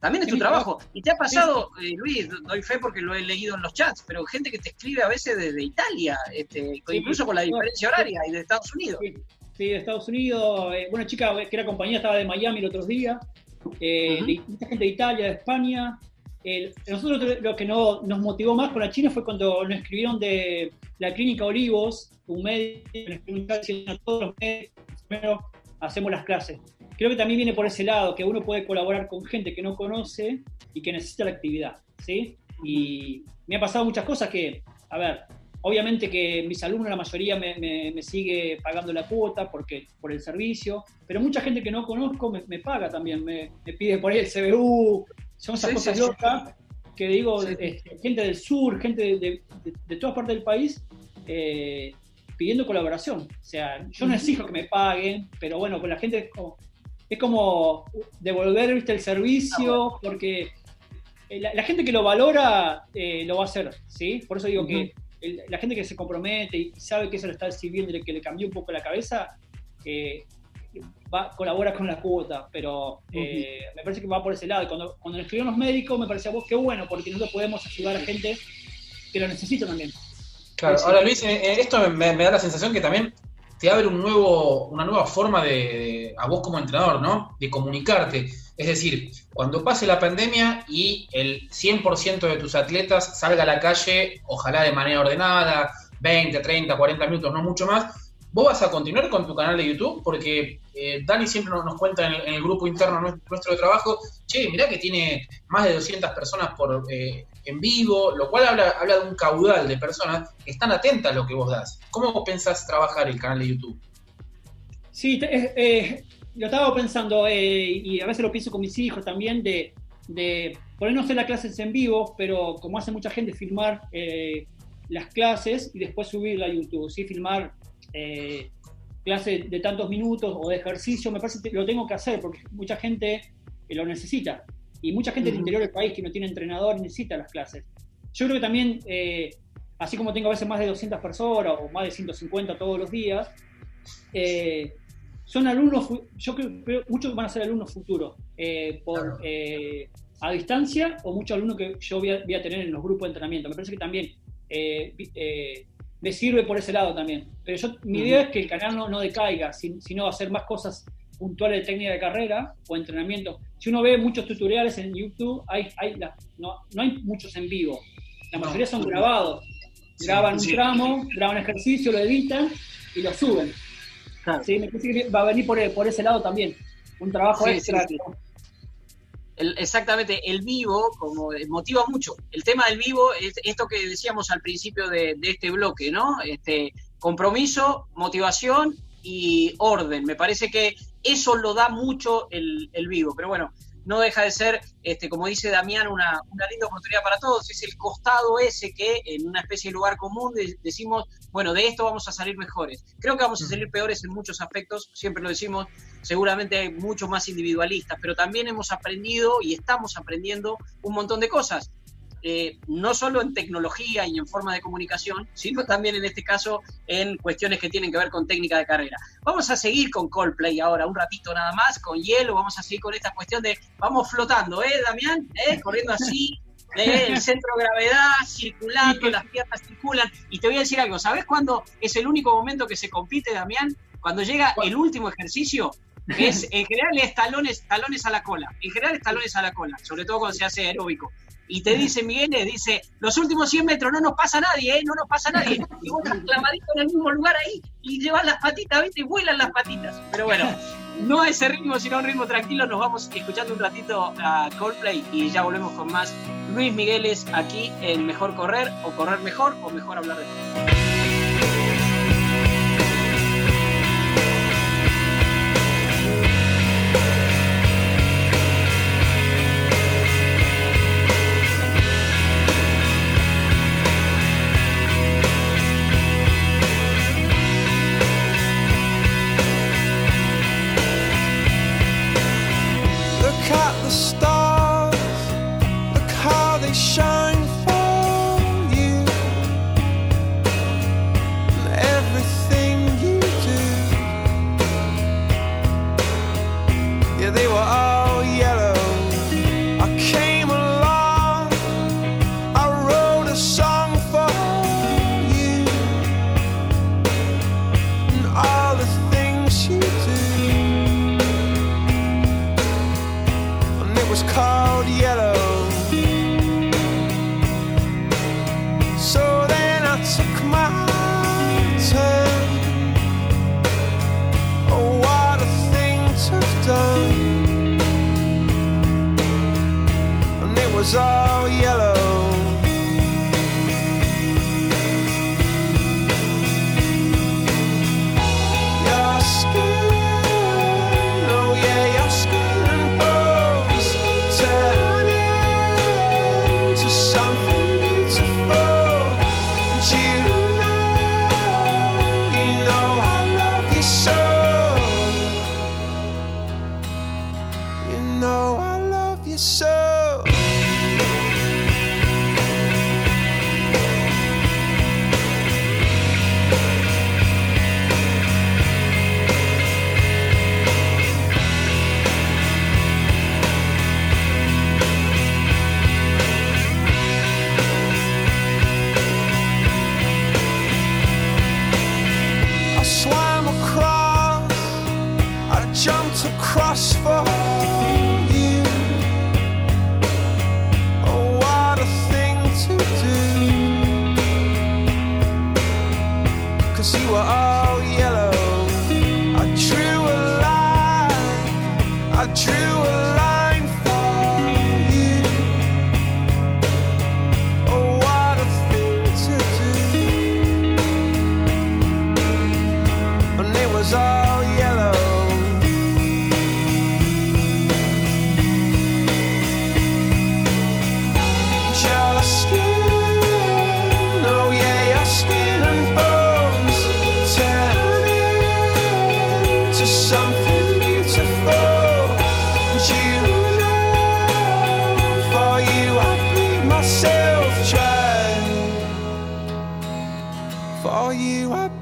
También es Sí, tu trabajo. Y te ha pasado, eh, Luis, doy fe porque lo he leído en los chats, pero gente que te escribe a veces desde Italia, este, Sí, incluso con la diferencia horaria y de Estados Unidos. Sí, sí, de Estados Unidos. eh, una chica que era compañía estaba de Miami el otro día. eh, de- mucha gente de Italia, de España. Nosotros lo que no, nos motivó más con la China fue cuando nos escribieron de la clínica Olivos, un médico, nos a todos los médicos, primero hacemos las clases. Creo que también viene por ese lado, que uno puede colaborar con gente que no conoce y que necesita la actividad, ¿sí? Y me ha pasado muchas cosas que, a ver, obviamente que mis alumnos, la mayoría me, me- me sigue pagando la cuota porque, por el servicio, pero mucha gente que no conozco me, me paga también, me, pide por ahí el CBU, son esas Sí, cosas sí, sí. locas que digo, este, gente del sur, gente de, de, de- de todas partes del país, eh, pidiendo colaboración. O sea, yo no exijo que me paguen, pero bueno, con la gente es como, devolver ¿viste, el servicio, porque eh, la, la gente que lo valora eh, lo va a hacer, ¿sí? Por eso digo que el- la gente que se compromete y sabe que eso le está sirviendo y que le cambió un poco la cabeza, eh, va, colabora con la cuota, pero eh, me parece que va por ese lado. Y cuando, cuando escribieron los médicos, me parecía vos qué bueno, porque nosotros podemos ayudar a gente que lo necesita también. Claro, ahora Luis, esto me, me da la sensación que también te abre un nuevo, una nueva forma de, a vos como entrenador, ¿no? De comunicarte. Es decir, cuando pase la pandemia y el 100% de tus atletas salga a la calle, ojalá de manera ordenada, 20, 30, 40 minutos, no mucho más, vos vas a continuar con tu canal de YouTube porque eh, Dani siempre nos, cuenta en el, grupo interno nuestro, nuestro de trabajo, che, mirá que tiene más de 200 personas por, eh, en vivo, lo cual habla, habla de un caudal de personas que están atentas a lo que vos das. ¿Cómo pensás trabajar el canal de YouTube? Sí, eh, lo estaba pensando eh, y a veces lo pienso con mis hijos también de, de por ahí no hacer las clases en vivo, pero como hace mucha gente, filmar eh, las clases y después subirla a YouTube, ¿sí? Filmar eh, clases de tantos minutos o de ejercicio, me parece que lo tengo que hacer porque mucha gente lo necesita y mucha gente del Ujú. interior del país que no tiene entrenador necesita las clases. Yo creo que también, eh, así como tengo a veces más de 200 personas o más de 150 todos los días, eh, son alumnos, yo creo, creo muchos van a ser alumnos futuros, eh, por, eh, a distancia o muchos alumnos que yo voy a, voy a tener en los grupos de entrenamiento. Me parece que también eh, eh, me sirve por ese lado también. Pero yo, mi idea es que el canal no, no decaiga, sin- sino hacer más cosas puntuales de técnica de carrera o entrenamiento. Si uno ve muchos tutoriales en YouTube, hay, hay la- no, no hay muchos en vivo. La No. mayoría son grabados. Graban un sí. tramo, graban ejercicio, lo editan y lo suben. Claro. Sí, me parece que va a venir por, por ese lado también. Un trabajo extra. El- exactamente, el vivo como eh, motiva mucho. El tema del vivo es esto que decíamos al principio de, de este bloque, ¿no? Este compromiso, motivación y orden. Me parece que eso lo da mucho el, el vivo. Pero bueno, no deja de ser, este, como dice Damián, una, una linda oportunidad para todos. Es el costado ese que en una especie de lugar común de- decimos, bueno, de esto vamos a salir mejores. Creo que vamos a salir peores en muchos aspectos, siempre lo decimos, seguramente hay muchos más individualistas, pero también hemos aprendido y estamos aprendiendo un montón de cosas. Eh, no solo en tecnología y en forma de comunicación, sino también en este caso en cuestiones que tienen que ver con técnica de carrera. Vamos a seguir con Coldplay ahora, un ratito nada más, con hielo, vamos a seguir con esta cuestión de vamos flotando, ¿eh, Damián? ¿Eh? Corriendo así, ¿eh? el centro de gravedad circulando, las piernas circulan. Y te voy a decir algo, ¿sabes cuándo es el único momento que se compite, Damián? Cuando llega el último ejercicio, es, en general es talones, talones a la cola, en general es talones a la cola, sobre todo cuando se hace aeróbico. Y te dice Miguel, dice, los últimos 100 metros no nos pasa nadie, ¿eh? No nos pasa nadie. Y vos estás clavadito en el mismo lugar ahí y llevas las patitas, ¿viste? Y vuelan las patitas. Pero bueno, no a ese ritmo, sino a un ritmo tranquilo, nos vamos escuchando un ratito a Coldplay y ya volvemos con más Luis Migueles aquí en Mejor Correr o Correr Mejor o Mejor Hablar de Todo. Was called yellow.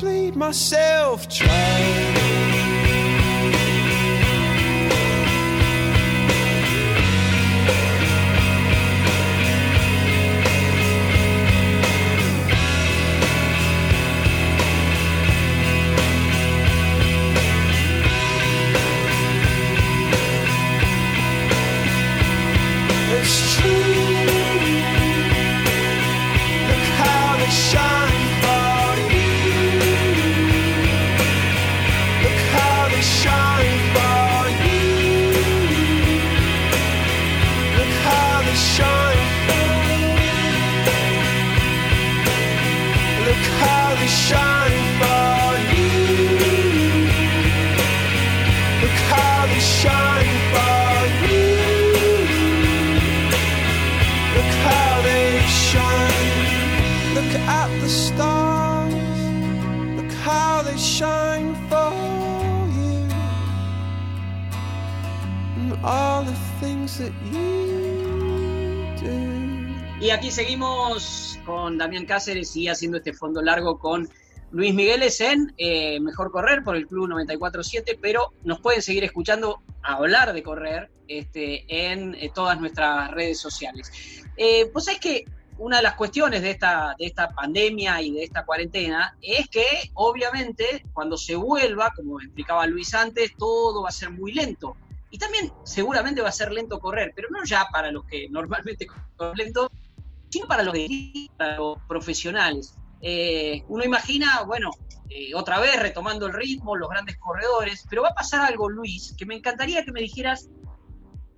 played myself trying. Seguimos con Damián Cáceres y haciendo este fondo largo con Luis Migueles en eh, Mejor Correr por el Club 94.7, pero nos pueden seguir escuchando hablar de correr este, en eh, todas nuestras redes sociales. Eh, pues es que una de las cuestiones de esta, de esta pandemia y de esta cuarentena es que obviamente cuando se vuelva, como explicaba Luis antes, todo va a ser muy lento. Y también seguramente va a ser lento correr, pero no ya para los que normalmente corren lento, sino para los, profesionales. Eh, uno imagina, bueno, eh, otra vez retomando el ritmo, los grandes corredores, pero va a pasar algo, Luis, que me encantaría que me dijeras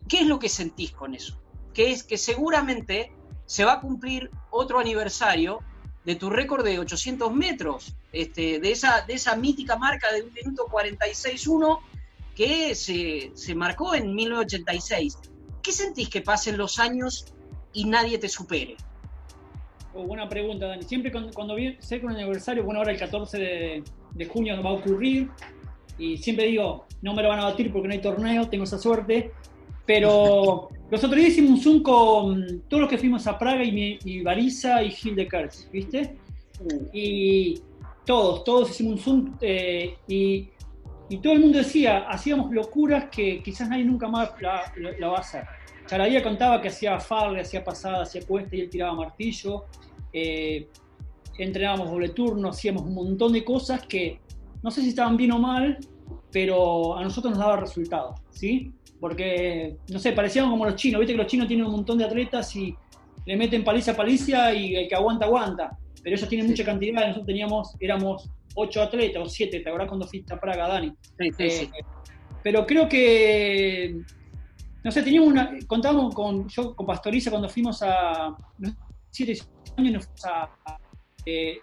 qué es lo que sentís con eso. Que es que seguramente se va a cumplir otro aniversario de tu récord de 800 metros, este, de, esa, de esa mítica marca de un minuto 46.1 que se, se marcó en 1986. ¿Qué sentís que pasen los años y nadie te supere? Oh, buena pregunta, Dani. Siempre cuando, cuando cerca un aniversario, bueno, ahora el 14 de, de junio va a ocurrir, y siempre digo, no me lo van a batir porque no hay torneo, tengo esa suerte, pero los otros días hicimos un Zoom con todos los que fuimos a Praga y, mi- y Bariza y Gil de Kertz, ¿viste? Y todos, todos hicimos un Zoom eh, y, y todo el mundo decía, hacíamos locuras que quizás nadie nunca más la, la- la va a hacer. Charadía contaba que hacía farle, hacía pasada, hacía cuesta y él tiraba martillo. Eh, entrenábamos doble turno, hacíamos un montón de cosas que no sé si estaban bien o mal, pero a nosotros nos daba resultado, ¿sí? Porque, no sé, parecíamos como los chinos, viste que los chinos tienen un montón de atletas y le meten paliza a paliza y el que aguanta, aguanta. Pero ellos tienen mucha cantidad y nosotros teníamos, éramos ocho atletas o siete, ¿te acordás cuando fuiste a Praga, Dani? Sí, sí, sí. Eh, pero creo que, no sé, teníamos una, contábamos con, yo con Pastoriza cuando fuimos a, siete años nos fuimos a, eh,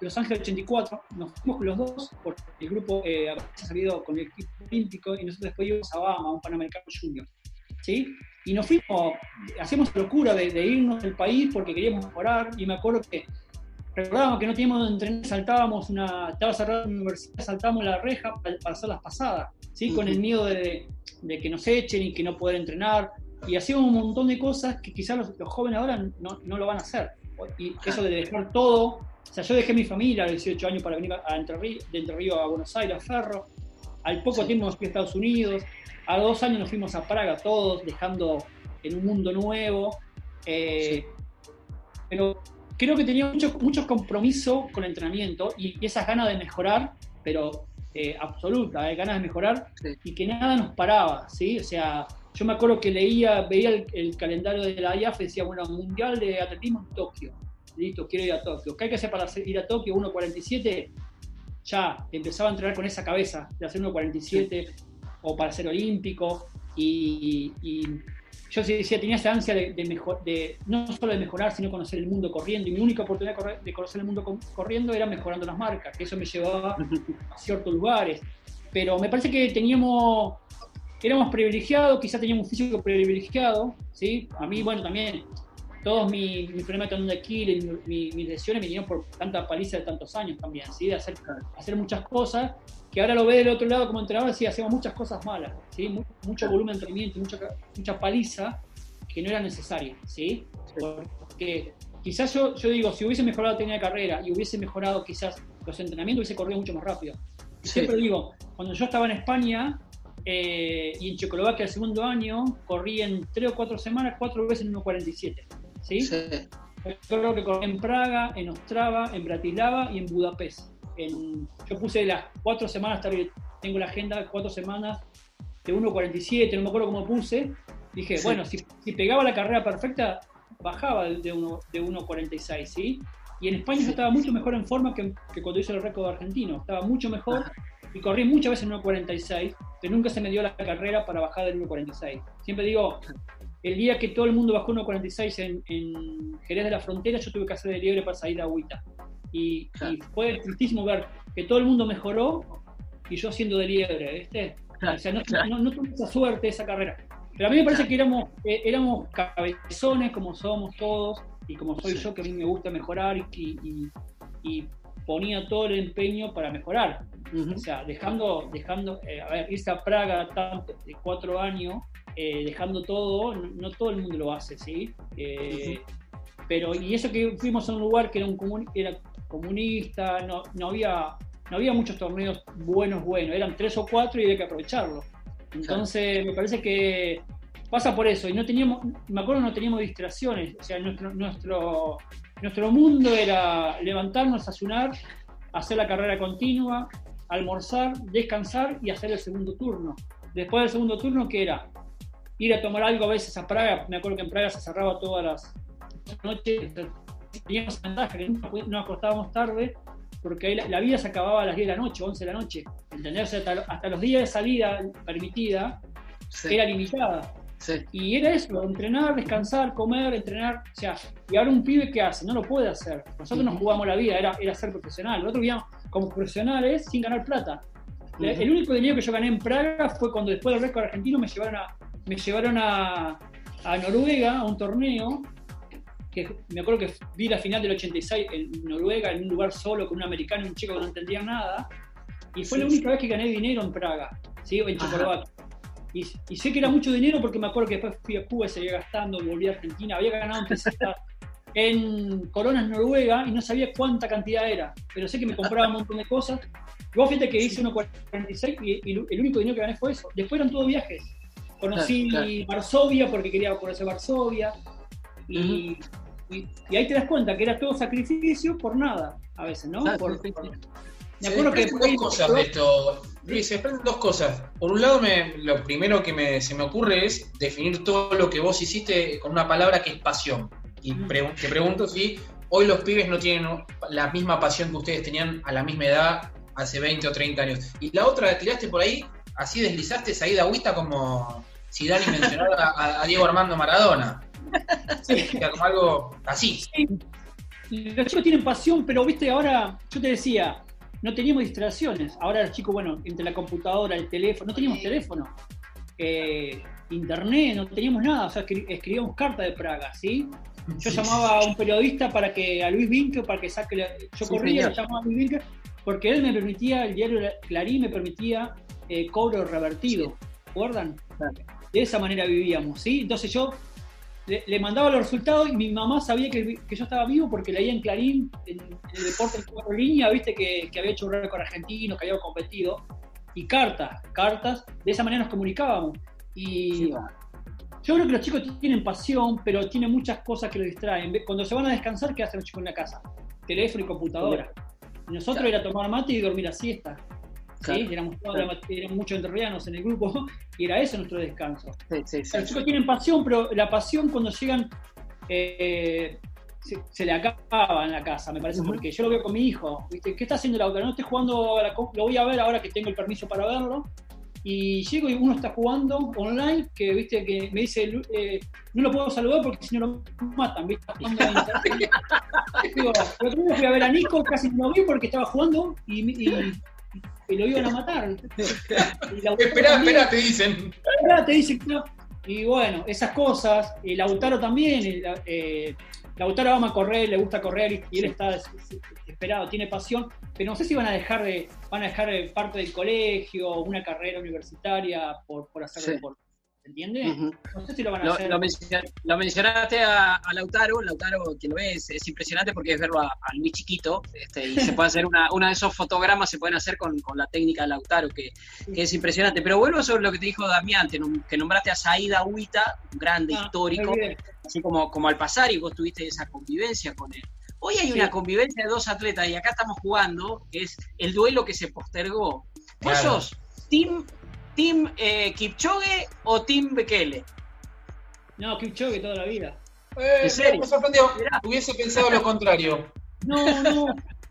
Los Ángeles 84, nos fuimos los dos, porque el grupo eh, salido con el equipo olímpico y nosotros después íbamos a Bahama, a un Panamericano Junior, ¿sí? Y nos fuimos, hacíamos locura de, irnos del país porque queríamos mejorar y me acuerdo que recordábamos que no teníamos entrenar, saltábamos una, estaba cerrada la universidad, saltábamos la reja para hacer las pasadas, ¿sí? Con el miedo de, de que nos echen y que no poder entrenar. Y hacíamos un montón de cosas que quizás los, los jóvenes ahora no, no, lo van a hacer. Y eso de dejar todo, o sea, yo dejé mi familia a los 18 años para venir a Entre de Entre Ríos a Buenos Aires, a Ferro. Al poco tiempo nos fui a Estados Unidos. A dos años nos fuimos a Praga todos, dejando en un mundo nuevo. Eh, sí. Pero creo que tenía mucho, mucho compromiso con el entrenamiento y, y esas ganas de mejorar, pero eh, absoluta, eh, ganas de mejorar sí. y que nada nos paraba, ¿sí? O sea, yo me acuerdo que leía, veía el, el calendario de la IAF y decía, bueno, Mundial de Atletismo en Tokio. Listo, quiero ir a Tokio. ¿Qué hay que hacer para ir a Tokio? 1.47. Ya, empezaba a entrenar con esa cabeza de hacer 1.47 sí. o para ser olímpico. Y, y yo decía, tenía esa ansia de, de, mejor, de no solo de mejorar, sino conocer el mundo corriendo. Y mi única oportunidad de, de conocer el mundo corriendo era mejorando las marcas, que eso me llevaba a ciertos lugares. Pero me parece que teníamos éramos privilegiados, quizás teníamos un físico privilegiado, ¿sí? A mí, bueno, también, todos mis mi problemas de Aquiles, mis mi lesiones vinieron por tanta paliza de tantos años también, ¿sí? De hacer, hacer muchas cosas, que ahora lo ve del otro lado como entrenador, sí, hacemos muchas cosas malas, ¿sí? Mucho, volumen de entrenamiento, mucha, mucha paliza que no era necesaria, ¿sí? Porque quizás yo, yo digo, si hubiese mejorado la técnica de carrera y hubiese mejorado quizás los entrenamientos, hubiese corrido mucho más rápido. Sí. Siempre digo, cuando yo estaba en España, eh, y en Checoslovaquia el segundo año corrí en 3 o 4 semanas, 4 veces en 1.47. ¿sí? sí. Yo creo que corrí en Praga, en Ostrava, en Bratislava y en Budapest. Yo puse las 4 semanas, tengo la agenda, 4 semanas de 1.47, no me acuerdo cómo puse. Dije, sí. bueno, si, si, pegaba la carrera perfecta, bajaba de 1.46, ¿sí? Y en España yo estaba mucho mejor en forma que, que cuando hice el récord argentino. Estaba mucho mejor y corrí muchas veces en 1.46, pero nunca se me dio la carrera para bajar del 1.46. Siempre digo, el día que todo el mundo bajó 1.46 en, en, Jerez de la Frontera, yo tuve que hacer de liebre para salir a agüita. Y, claro. y, fue tristísimo ver que todo el mundo mejoró y yo haciendo de liebre, ¿viste? Claro, o sea, no, claro. no, no, tuve esa suerte, esa carrera. Pero a mí me parece que éramos, eh, éramos cabezones como somos todos y como soy sí. yo, que a mí me gusta mejorar y, y, y ponía todo el empeño para mejorar. O sea, dejando, dejando eh, a ver, irse a Praga tanto, de cuatro años, eh, dejando todo, no, no todo el mundo lo hace, ¿sí? Eh, Pero, y eso que fuimos a un lugar que era, un comun- era comunista, no, no, había, no había muchos torneos buenos, buenos, eran tres o cuatro y había que aprovecharlo. Entonces, me parece que pasa por eso. Y no teníamos, me acuerdo, no teníamos distracciones. O sea, nuestro, nuestro, nuestro mundo era levantarnos, ayunar, hacer la carrera continua, almorzar, descansar y hacer el segundo turno. Después del segundo turno, ¿qué era? Ir a tomar algo a veces a Praga. Me acuerdo que en Praga se cerraba todas las noches. Teníamos ventaja que nos acostábamos tarde porque ahí la, la vida se acababa a las 10 de la noche, 11 de la noche. ¿Entendés? Hasta, hasta los días de salida permitida Sí, era limitada. sí. Y era eso, entrenar, descansar, comer, entrenar. O sea, y ahora un pibe que hace, no lo puede hacer. Nosotros nos jugamos la vida, era, era ser profesional. Nosotros vivíamos como profesionales sin ganar plata. La- Ujú. El único dinero que yo gané en Praga fue cuando después del récord argentino me llevaron a, me llevaron a, a Noruega a un torneo. Que me acuerdo que vi la final del 86 en Noruega, en un lugar solo con un americano y un chico que no entendía nada. Y fue Sí, la única vez que gané dinero en Praga, ¿sí? en. Checoslovaquia. Y, y sé que era mucho dinero porque me acuerdo que después fui a Cuba y seguía gastando, volví a Argentina, había ganado en coronas Noruega y no sabía cuánta cantidad era, pero sé que me compraba un montón de cosas. Vos fíjate que hice 1.46 y, y el único dinero que gané fue eso. Después eran todos viajes. Conocí Claro, claro. Varsovia porque quería conocer Varsovia. Y, y- y ahí te das cuenta que era todo sacrificio por nada, a veces, ¿no? Claro, Por- sí, sí. por- me Se acuerdo que dos cosas de esto. Luis, se desprenden dos cosas. Por un lado, me- lo primero que me- se me ocurre es definir todo lo que vos hiciste con una palabra que es pasión. Y te pregunto si hoy los pibes no tienen la misma pasión que ustedes tenían a la misma edad hace 20 o 30 años. Y la otra, tiraste por ahí, así deslizaste esa ida agüita como si Dani mencionara a, a Diego Armando Maradona. Sí. Como algo así. Los chicos tienen pasión, pero viste, ahora yo te decía, no teníamos distracciones. Ahora los chicos, bueno, entre la computadora, el teléfono, no teníamos teléfono, eh, internet, no teníamos nada. O sea, escri- escribíamos cartas de Praga, ¿sí? Yo Sí, llamaba a un periodista para que, a Luis Vinque, para que saque, la- yo corría, lo llamaba a Luis Vinque, porque él me permitía, el diario Clarín me permitía eh, cobro revertido, ¿recuerdan? De esa manera vivíamos, ¿sí? Entonces yo le, le mandaba los resultados y mi mamá sabía que, que yo estaba vivo porque leía en Clarín, en, en el deporte en cuatro líneas, viste que, que había hecho un récord argentino, que había competido, y cartas, cartas, de esa manera nos comunicábamos. Y Sí, yo creo que los chicos tienen pasión, pero tienen muchas cosas que los distraen. Cuando se van a descansar, ¿qué hacen los chicos en la casa? Teléfono y computadora. Y nosotros era tomar mate y dormir a siesta. ¿Sí? Éramos, muchos entrerrianos en el grupo y era eso nuestro descanso. Los chicos tienen pasión, pero la pasión cuando llegan eh, se, se le acaba en la casa, me parece, porque yo lo veo con mi hijo. ¿viste? ¿Qué está haciendo el auto? No estoy jugando, a la lo voy a ver ahora que tengo el permiso para verlo. Y llego y uno está jugando online, que viste que me dice, eh, no lo puedo saludar porque si no lo matan, ¿viste? Digo, día fui a ver a Nico, casi no lo vi porque estaba jugando y, y- y lo iban a matar. Espera, espera, te dicen. Ahora te dicen que. Y bueno, esas cosas, y Lautaro también, y la- eh, Lautaro ama correr, le gusta correr y, y él está desesperado, tiene pasión, pero no sé si van a dejar de, van a dejar de parte del colegio, una carrera universitaria por, por hacer Sí. deporte. ¿Se entiende? Ujú. No sé si lo van a Lo, hacer. lo mencion- lo mencionaste a, a Lautaro, Lautaro, que lo ves, es impresionante porque es verlo a, a Luis chiquito, este, y se puede hacer una, uno de esos fotogramas, se pueden hacer con, con la técnica de Lautaro, que, que es impresionante. Pero vuelvo sobre lo que te dijo Damián, te nom- que nombraste a Saida Huita, un grande Ah, histórico, así como, como al pasar, y vos tuviste esa convivencia con él. Hoy hay Sí. una convivencia de dos atletas, y acá estamos jugando, que es el duelo que se postergó. ¿Vos Claro. sos Team, team eh, Kipchoge o Team Bekele? No, Kipchoge toda la vida. Eh, ¿En serio? Me sorprendió. Mirá. Hubiese pensado lo contrario. No, no,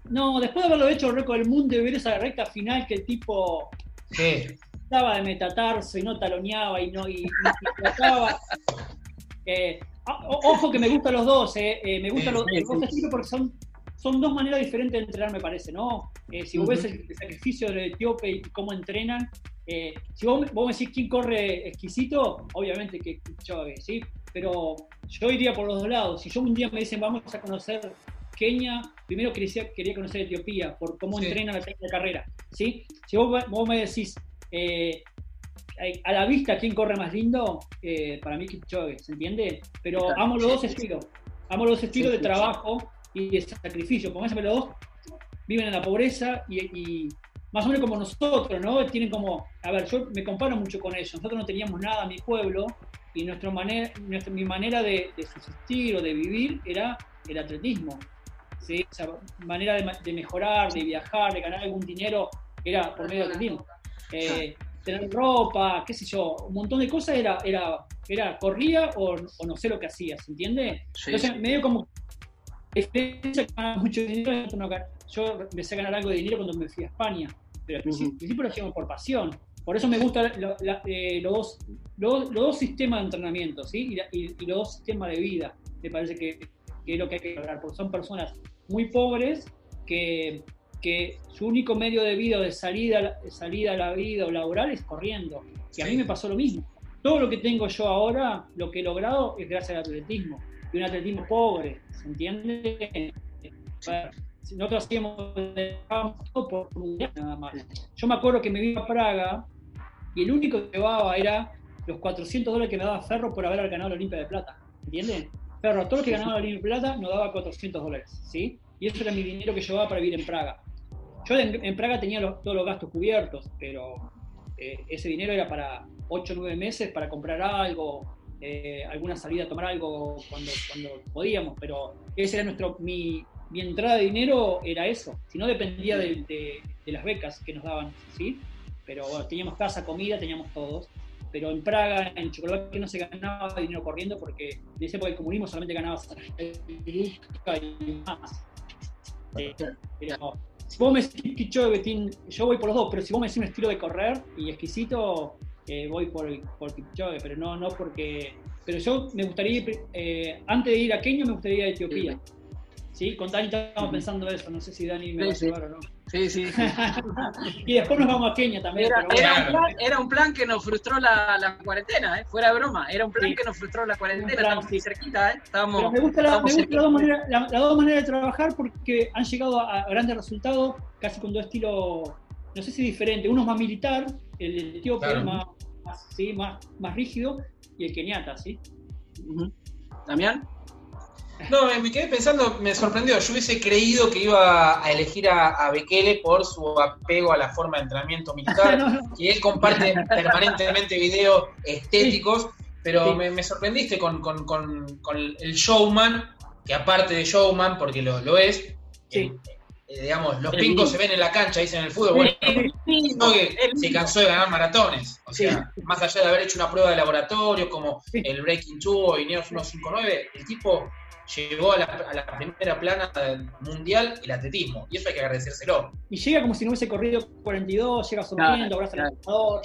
no, después de haberlo hecho el récord del mundo y ver esa recta final que el tipo Sí. trataba de metatarse y no taloneaba y no y, y-. Eh, ojo que me gustan los dos, eh, eh, me gustan los, dos porque son, son dos maneras diferentes de entrenar, me parece, ¿no? Eh, si vos Ujú. ves el, el sacrificio del etíope y cómo entrenan, eh, si vos, vos me decís quién corre exquisito, obviamente que Kipchoge, ¿sí? Pero yo iría por los dos lados. Si yo un día me dicen vamos a conocer Kenia, primero quería, quería conocer Etiopía por cómo Sí. entrenan la técnica de carrera. ¿sí? Si vos, vos me decís, eh, a la vista quién corre más lindo, eh, para mí Kipchoge, ¿se entiende? Pero amo los dos estilos. Amo los dos estilos de trabajo y de sacrificio. Como los dos viven en la pobreza y, y más o menos como nosotros, ¿no? Tienen como, a ver, yo me comparo mucho con ellos. Nosotros no teníamos nada mi pueblo y nuestro manera, nuestra, mi manera de, de subsistir o de vivir era el atletismo. ¿sí? O sea, manera de, de mejorar, de viajar, de ganar algún dinero era por medio del atletismo. Eh, tener ropa, qué sé yo, un montón de cosas era, era, era corría o, o no sé lo que hacía, ¿se entiende? Sí, Entonces, sí. medio como experiencia que ganaba mucho dinero, yo empecé a ganar algo de dinero cuando me fui a España, pero al principio, lo hacíamos por pasión. Por eso me gustan los, dos, los, los dos sistemas de entrenamiento, ¿sí? Y, la- y- y los dos sistemas de vida. Me parece que, que es lo que hay que lograr, porque son personas muy pobres que, que su único medio de vida o de salida, de salida a la vida o laboral es corriendo. Y a mí me pasó lo mismo. Todo lo que tengo yo ahora, lo que he logrado es gracias al atletismo. Y un atletismo pobre, ¿se entiende? Nosotros hacíamos todo por nada más. Yo me acuerdo que me iba a Praga y el único que llevaba era los 400 dólares que me daba Ferro por haber ganado la Olimpia de Plata. ¿Entienden? Ferro, todo lo que ganaba la Olimpia de Plata nos daba 400 dólares. ¿sí? Y eso era mi dinero que llevaba para vivir en Praga. Yo en, Praga tenía todos los gastos cubiertos, pero eh, ese dinero era para 8 o 9 meses para comprar algo, eh, alguna salida a tomar algo cuando, cuando podíamos, pero ese era nuestro, mi, mi entrada de dinero era eso, si no dependía de, de- de las becas que nos daban, ¿sí? Pero bueno, teníamos casa, comida, teníamos todos. Pero en Praga, en Checoslovaquia no se ganaba dinero corriendo porque en esa época del comunismo solamente ganabas y más. Eh, pero si vos me decís Betín, yo voy por los dos, pero si vos me decís un estilo de correr y exquisito, eh, voy por, por Kipchoge, pero no, no porque... Pero yo me gustaría, ir, eh, antes de ir a Kenia, me gustaría ir a Etiopía. ¿Sí? Con Dani estábamos pensando eso, no sé si Dani me Sí, va a sí. llevar o no. Sí, sí. sí. y después nos vamos a Kenia también. Era, pero bueno. era un plan, era un plan que nos frustró la, la cuarentena, ¿eh? fuera de broma. Era un plan Sí. que nos frustró la cuarentena. Un plan, Estábamos sí. muy cerquita, ¿eh? Estábamos, Pero me gusta, la, me estábamos gusta las, dos maneras, la- dos maneras de trabajar porque han llegado a, a grandes resultados, casi con dos estilos, no sé si diferentes. Uno es más militar, el etíope Claro. es más, más, sí, más, más rígido, y el keniata, ¿sí? ¿Damián? No, me quedé pensando, me sorprendió. Yo hubiese creído que iba a elegir a, a Bekele por su apego a la forma de entrenamiento militar. No, no. Y él comparte permanentemente videos estéticos, pero Sí. me, me sorprendiste con, con- con- con el showman, que aparte de showman, porque lo, lo es, Sí. Eh, digamos, los El pincos mismo. se ven en la cancha, dicen en el fútbol. Bueno, no que se cansó de ganar maratones. O sea, más allá de haber hecho una prueba de laboratorio como Sí. el Breaking Two o Ineos 159, el tipo llegó a la, a la primera plana mundial el atletismo. Y eso hay que agradecérselo. Y llega como si no hubiese corrido 42, llega sonriendo, abraza al claro.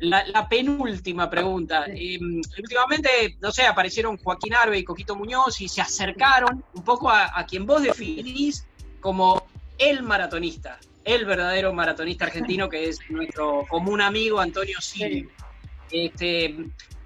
La, la penúltima pregunta. Eh, últimamente, no sé, aparecieron Joaquín Arbe y Coquito Muñoz y se acercaron un poco a, a quien vos definís como el maratonista, el verdadero maratonista argentino que es nuestro común amigo Antonio Silva. Este,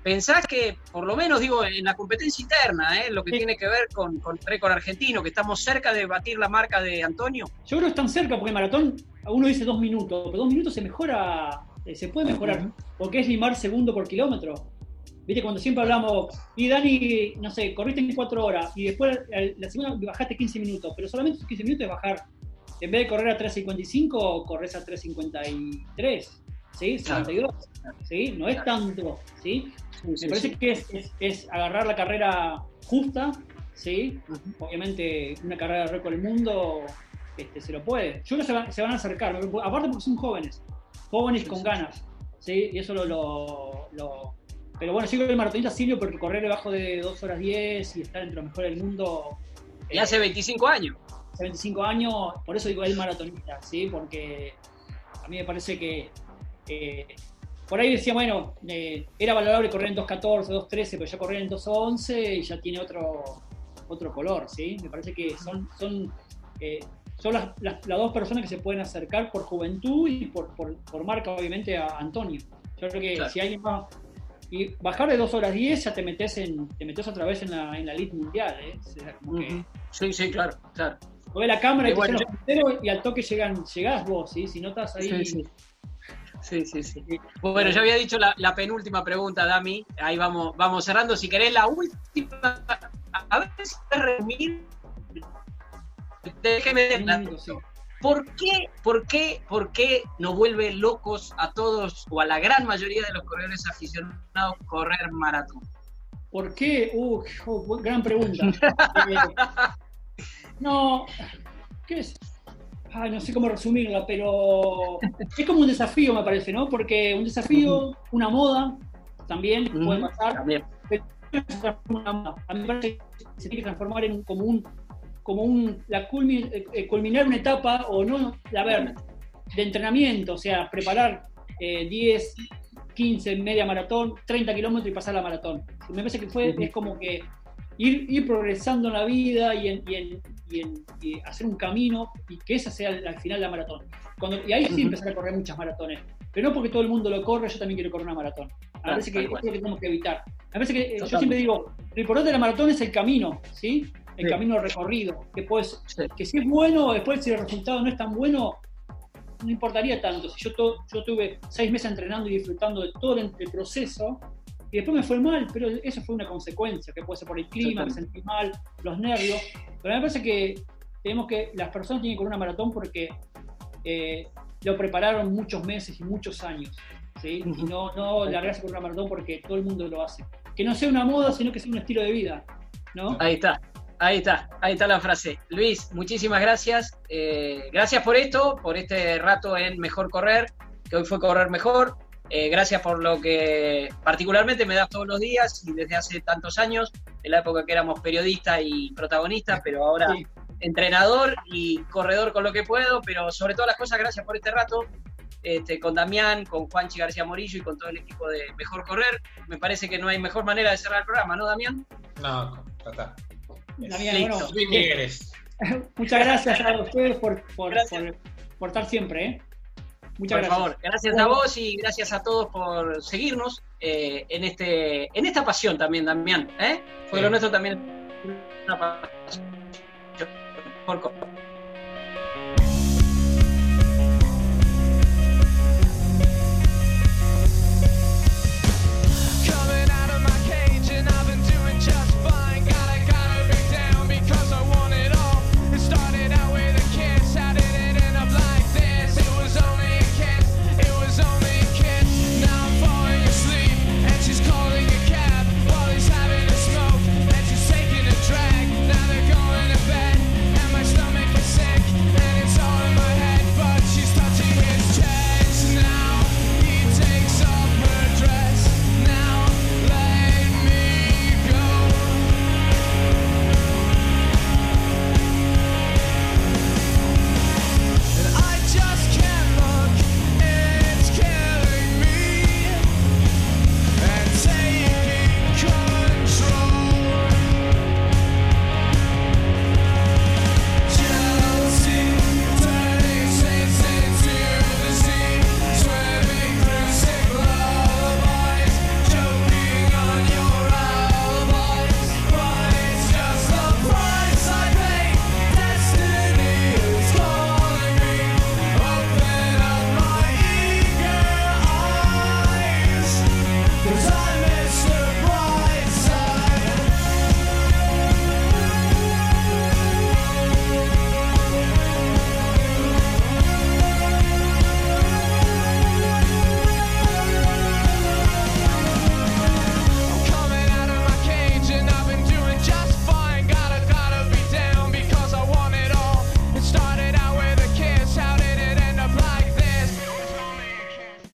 ¿Pensás que, por lo menos digo, en la competencia interna, eh, lo que Sí. tiene que ver con, con el récord argentino, que estamos cerca de batir la marca de Antonio? Yo creo que están cerca porque maratón, uno dice dos minutos, pero dos minutos se mejora, eh, se puede mejorar, porque es limar segundo por kilómetro. Viste, cuando siempre hablamos, y Dani, no sé, corriste en cuatro horas y después la segunda bajaste 15 minutos, pero solamente esos 15 minutos es bajar. En vez de correr a 3.55, corres a 3.53, ¿sí? 52, ¿sí? No es tanto, ¿sí? Me parece que es, es- es agarrar la carrera justa, ¿sí? Obviamente una carrera de récord del mundo este, se lo puede. Yo creo que se van a acercar, aparte porque son jóvenes, jóvenes con ganas, ¿sí? Y eso lo... lo- lo- Pero bueno, yo creo que el maratonista Silvio porque correr debajo de 2 horas 10 y estar entre los mejores del mundo... Y eh, hace 25 años. hace 25 años, por eso digo el maratonista, ¿sí? Porque a mí me parece que eh, por ahí decía, bueno, eh, era valorable correr en 2.14, 2.13, pero ya correr en 2.11 y ya tiene otro, otro color, ¿sí? Me parece que son, son, eh, son las, las- las dos personas que se pueden acercar por juventud y por, por, por marca, obviamente, a Antonio. Yo creo que Claro. si alguien va, Y bajar de 2 horas 10 ya te metes, en, te metes otra vez en la, en la elite mundial. ¿eh? O sea, como que, Ujú. Sí, sí, claro, claro. Ve la cámara y te los al toque llegan, llegás vos, ¿sí? Si no estás ahí. Sí, sí. Sí, sí, sí. Bueno, ya había dicho la, la penúltima pregunta, Dami. Ahí vamos, vamos cerrando. Si querés, la última. A ver si resumir. Déjeme sí. ¿Por qué, por, qué, ¿Por qué nos vuelve locos a todos o a la gran mayoría de los corredores aficionados correr maratón? ¿Por qué? Uh, oh, gran pregunta. Eh, no, ¿qué es? Ay, no sé cómo resumirla, pero es como un desafío, me parece, ¿no? Porque un desafío, una moda, también puede pasar. También. se transforma en una moda. A mí me parece que se tiene que transformar en un- como un, como un, la eh, eh, culminar una etapa, o no, a ver, de entrenamiento, o sea, preparar eh, 10, 15, media maratón, 30 kilómetros y pasar la maratón. Me parece que fue, es como que ir, ir progresando en la vida y, en, y, en- y en- y hacer un camino y que esa sea al, al final la maratón. Cuando, y ahí sí empezar a correr muchas maratones. Pero no porque todo el mundo lo corre, yo también quiero correr una maratón. Me parece que es lo que tenemos que evitar. Me parece que eh, yo Totalmente. siempre digo, lo importante de la maratón es el camino, ¿sí? El Sí. camino recorrido. Que, puedes, Sí. que si es bueno, después si el resultado no es tan bueno, no importaría tanto. Si yo, to- yo tuve seis meses entrenando y disfrutando de todo el, el proceso, y después me fue mal, pero eso fue una consecuencia, que puede ser por el clima, me sentí mal, los nervios. Pero me parece que tenemos que, las personas tienen que correr una maratón porque eh, lo prepararon muchos meses y muchos años. ¿sí? Y no, no largarse con una maratón porque todo el mundo lo hace. Que no sea una moda, sino que sea un estilo de vida. ¿no? Ahí está, ahí está, ahí está la frase. Luis, muchísimas gracias. Eh, gracias por esto, por este rato en Mejor Correr, que hoy fue Correr Mejor. Eh, gracias por lo que particularmente me das todos los días y desde hace tantos años, en la época que éramos periodistas y protagonistas, pero ahora Sí. entrenador y corredor con lo que puedo, pero sobre todas las cosas, gracias por este rato. Este, con Damián, con Juanchi García Morillo y con todo el equipo de Mejor Correr. Me parece que no hay mejor manera de cerrar el programa, ¿no, Damián? No, ya está. Damián, bueno, muchas gracias a ustedes por, por, por- por estar siempre. ¿eh? Muchas por gracias. favor, gracias a vos y gracias a todos por seguirnos eh, en este en esta pasión también, Damián. ¿eh? Porque Sí. lo nuestro también es una pasión por.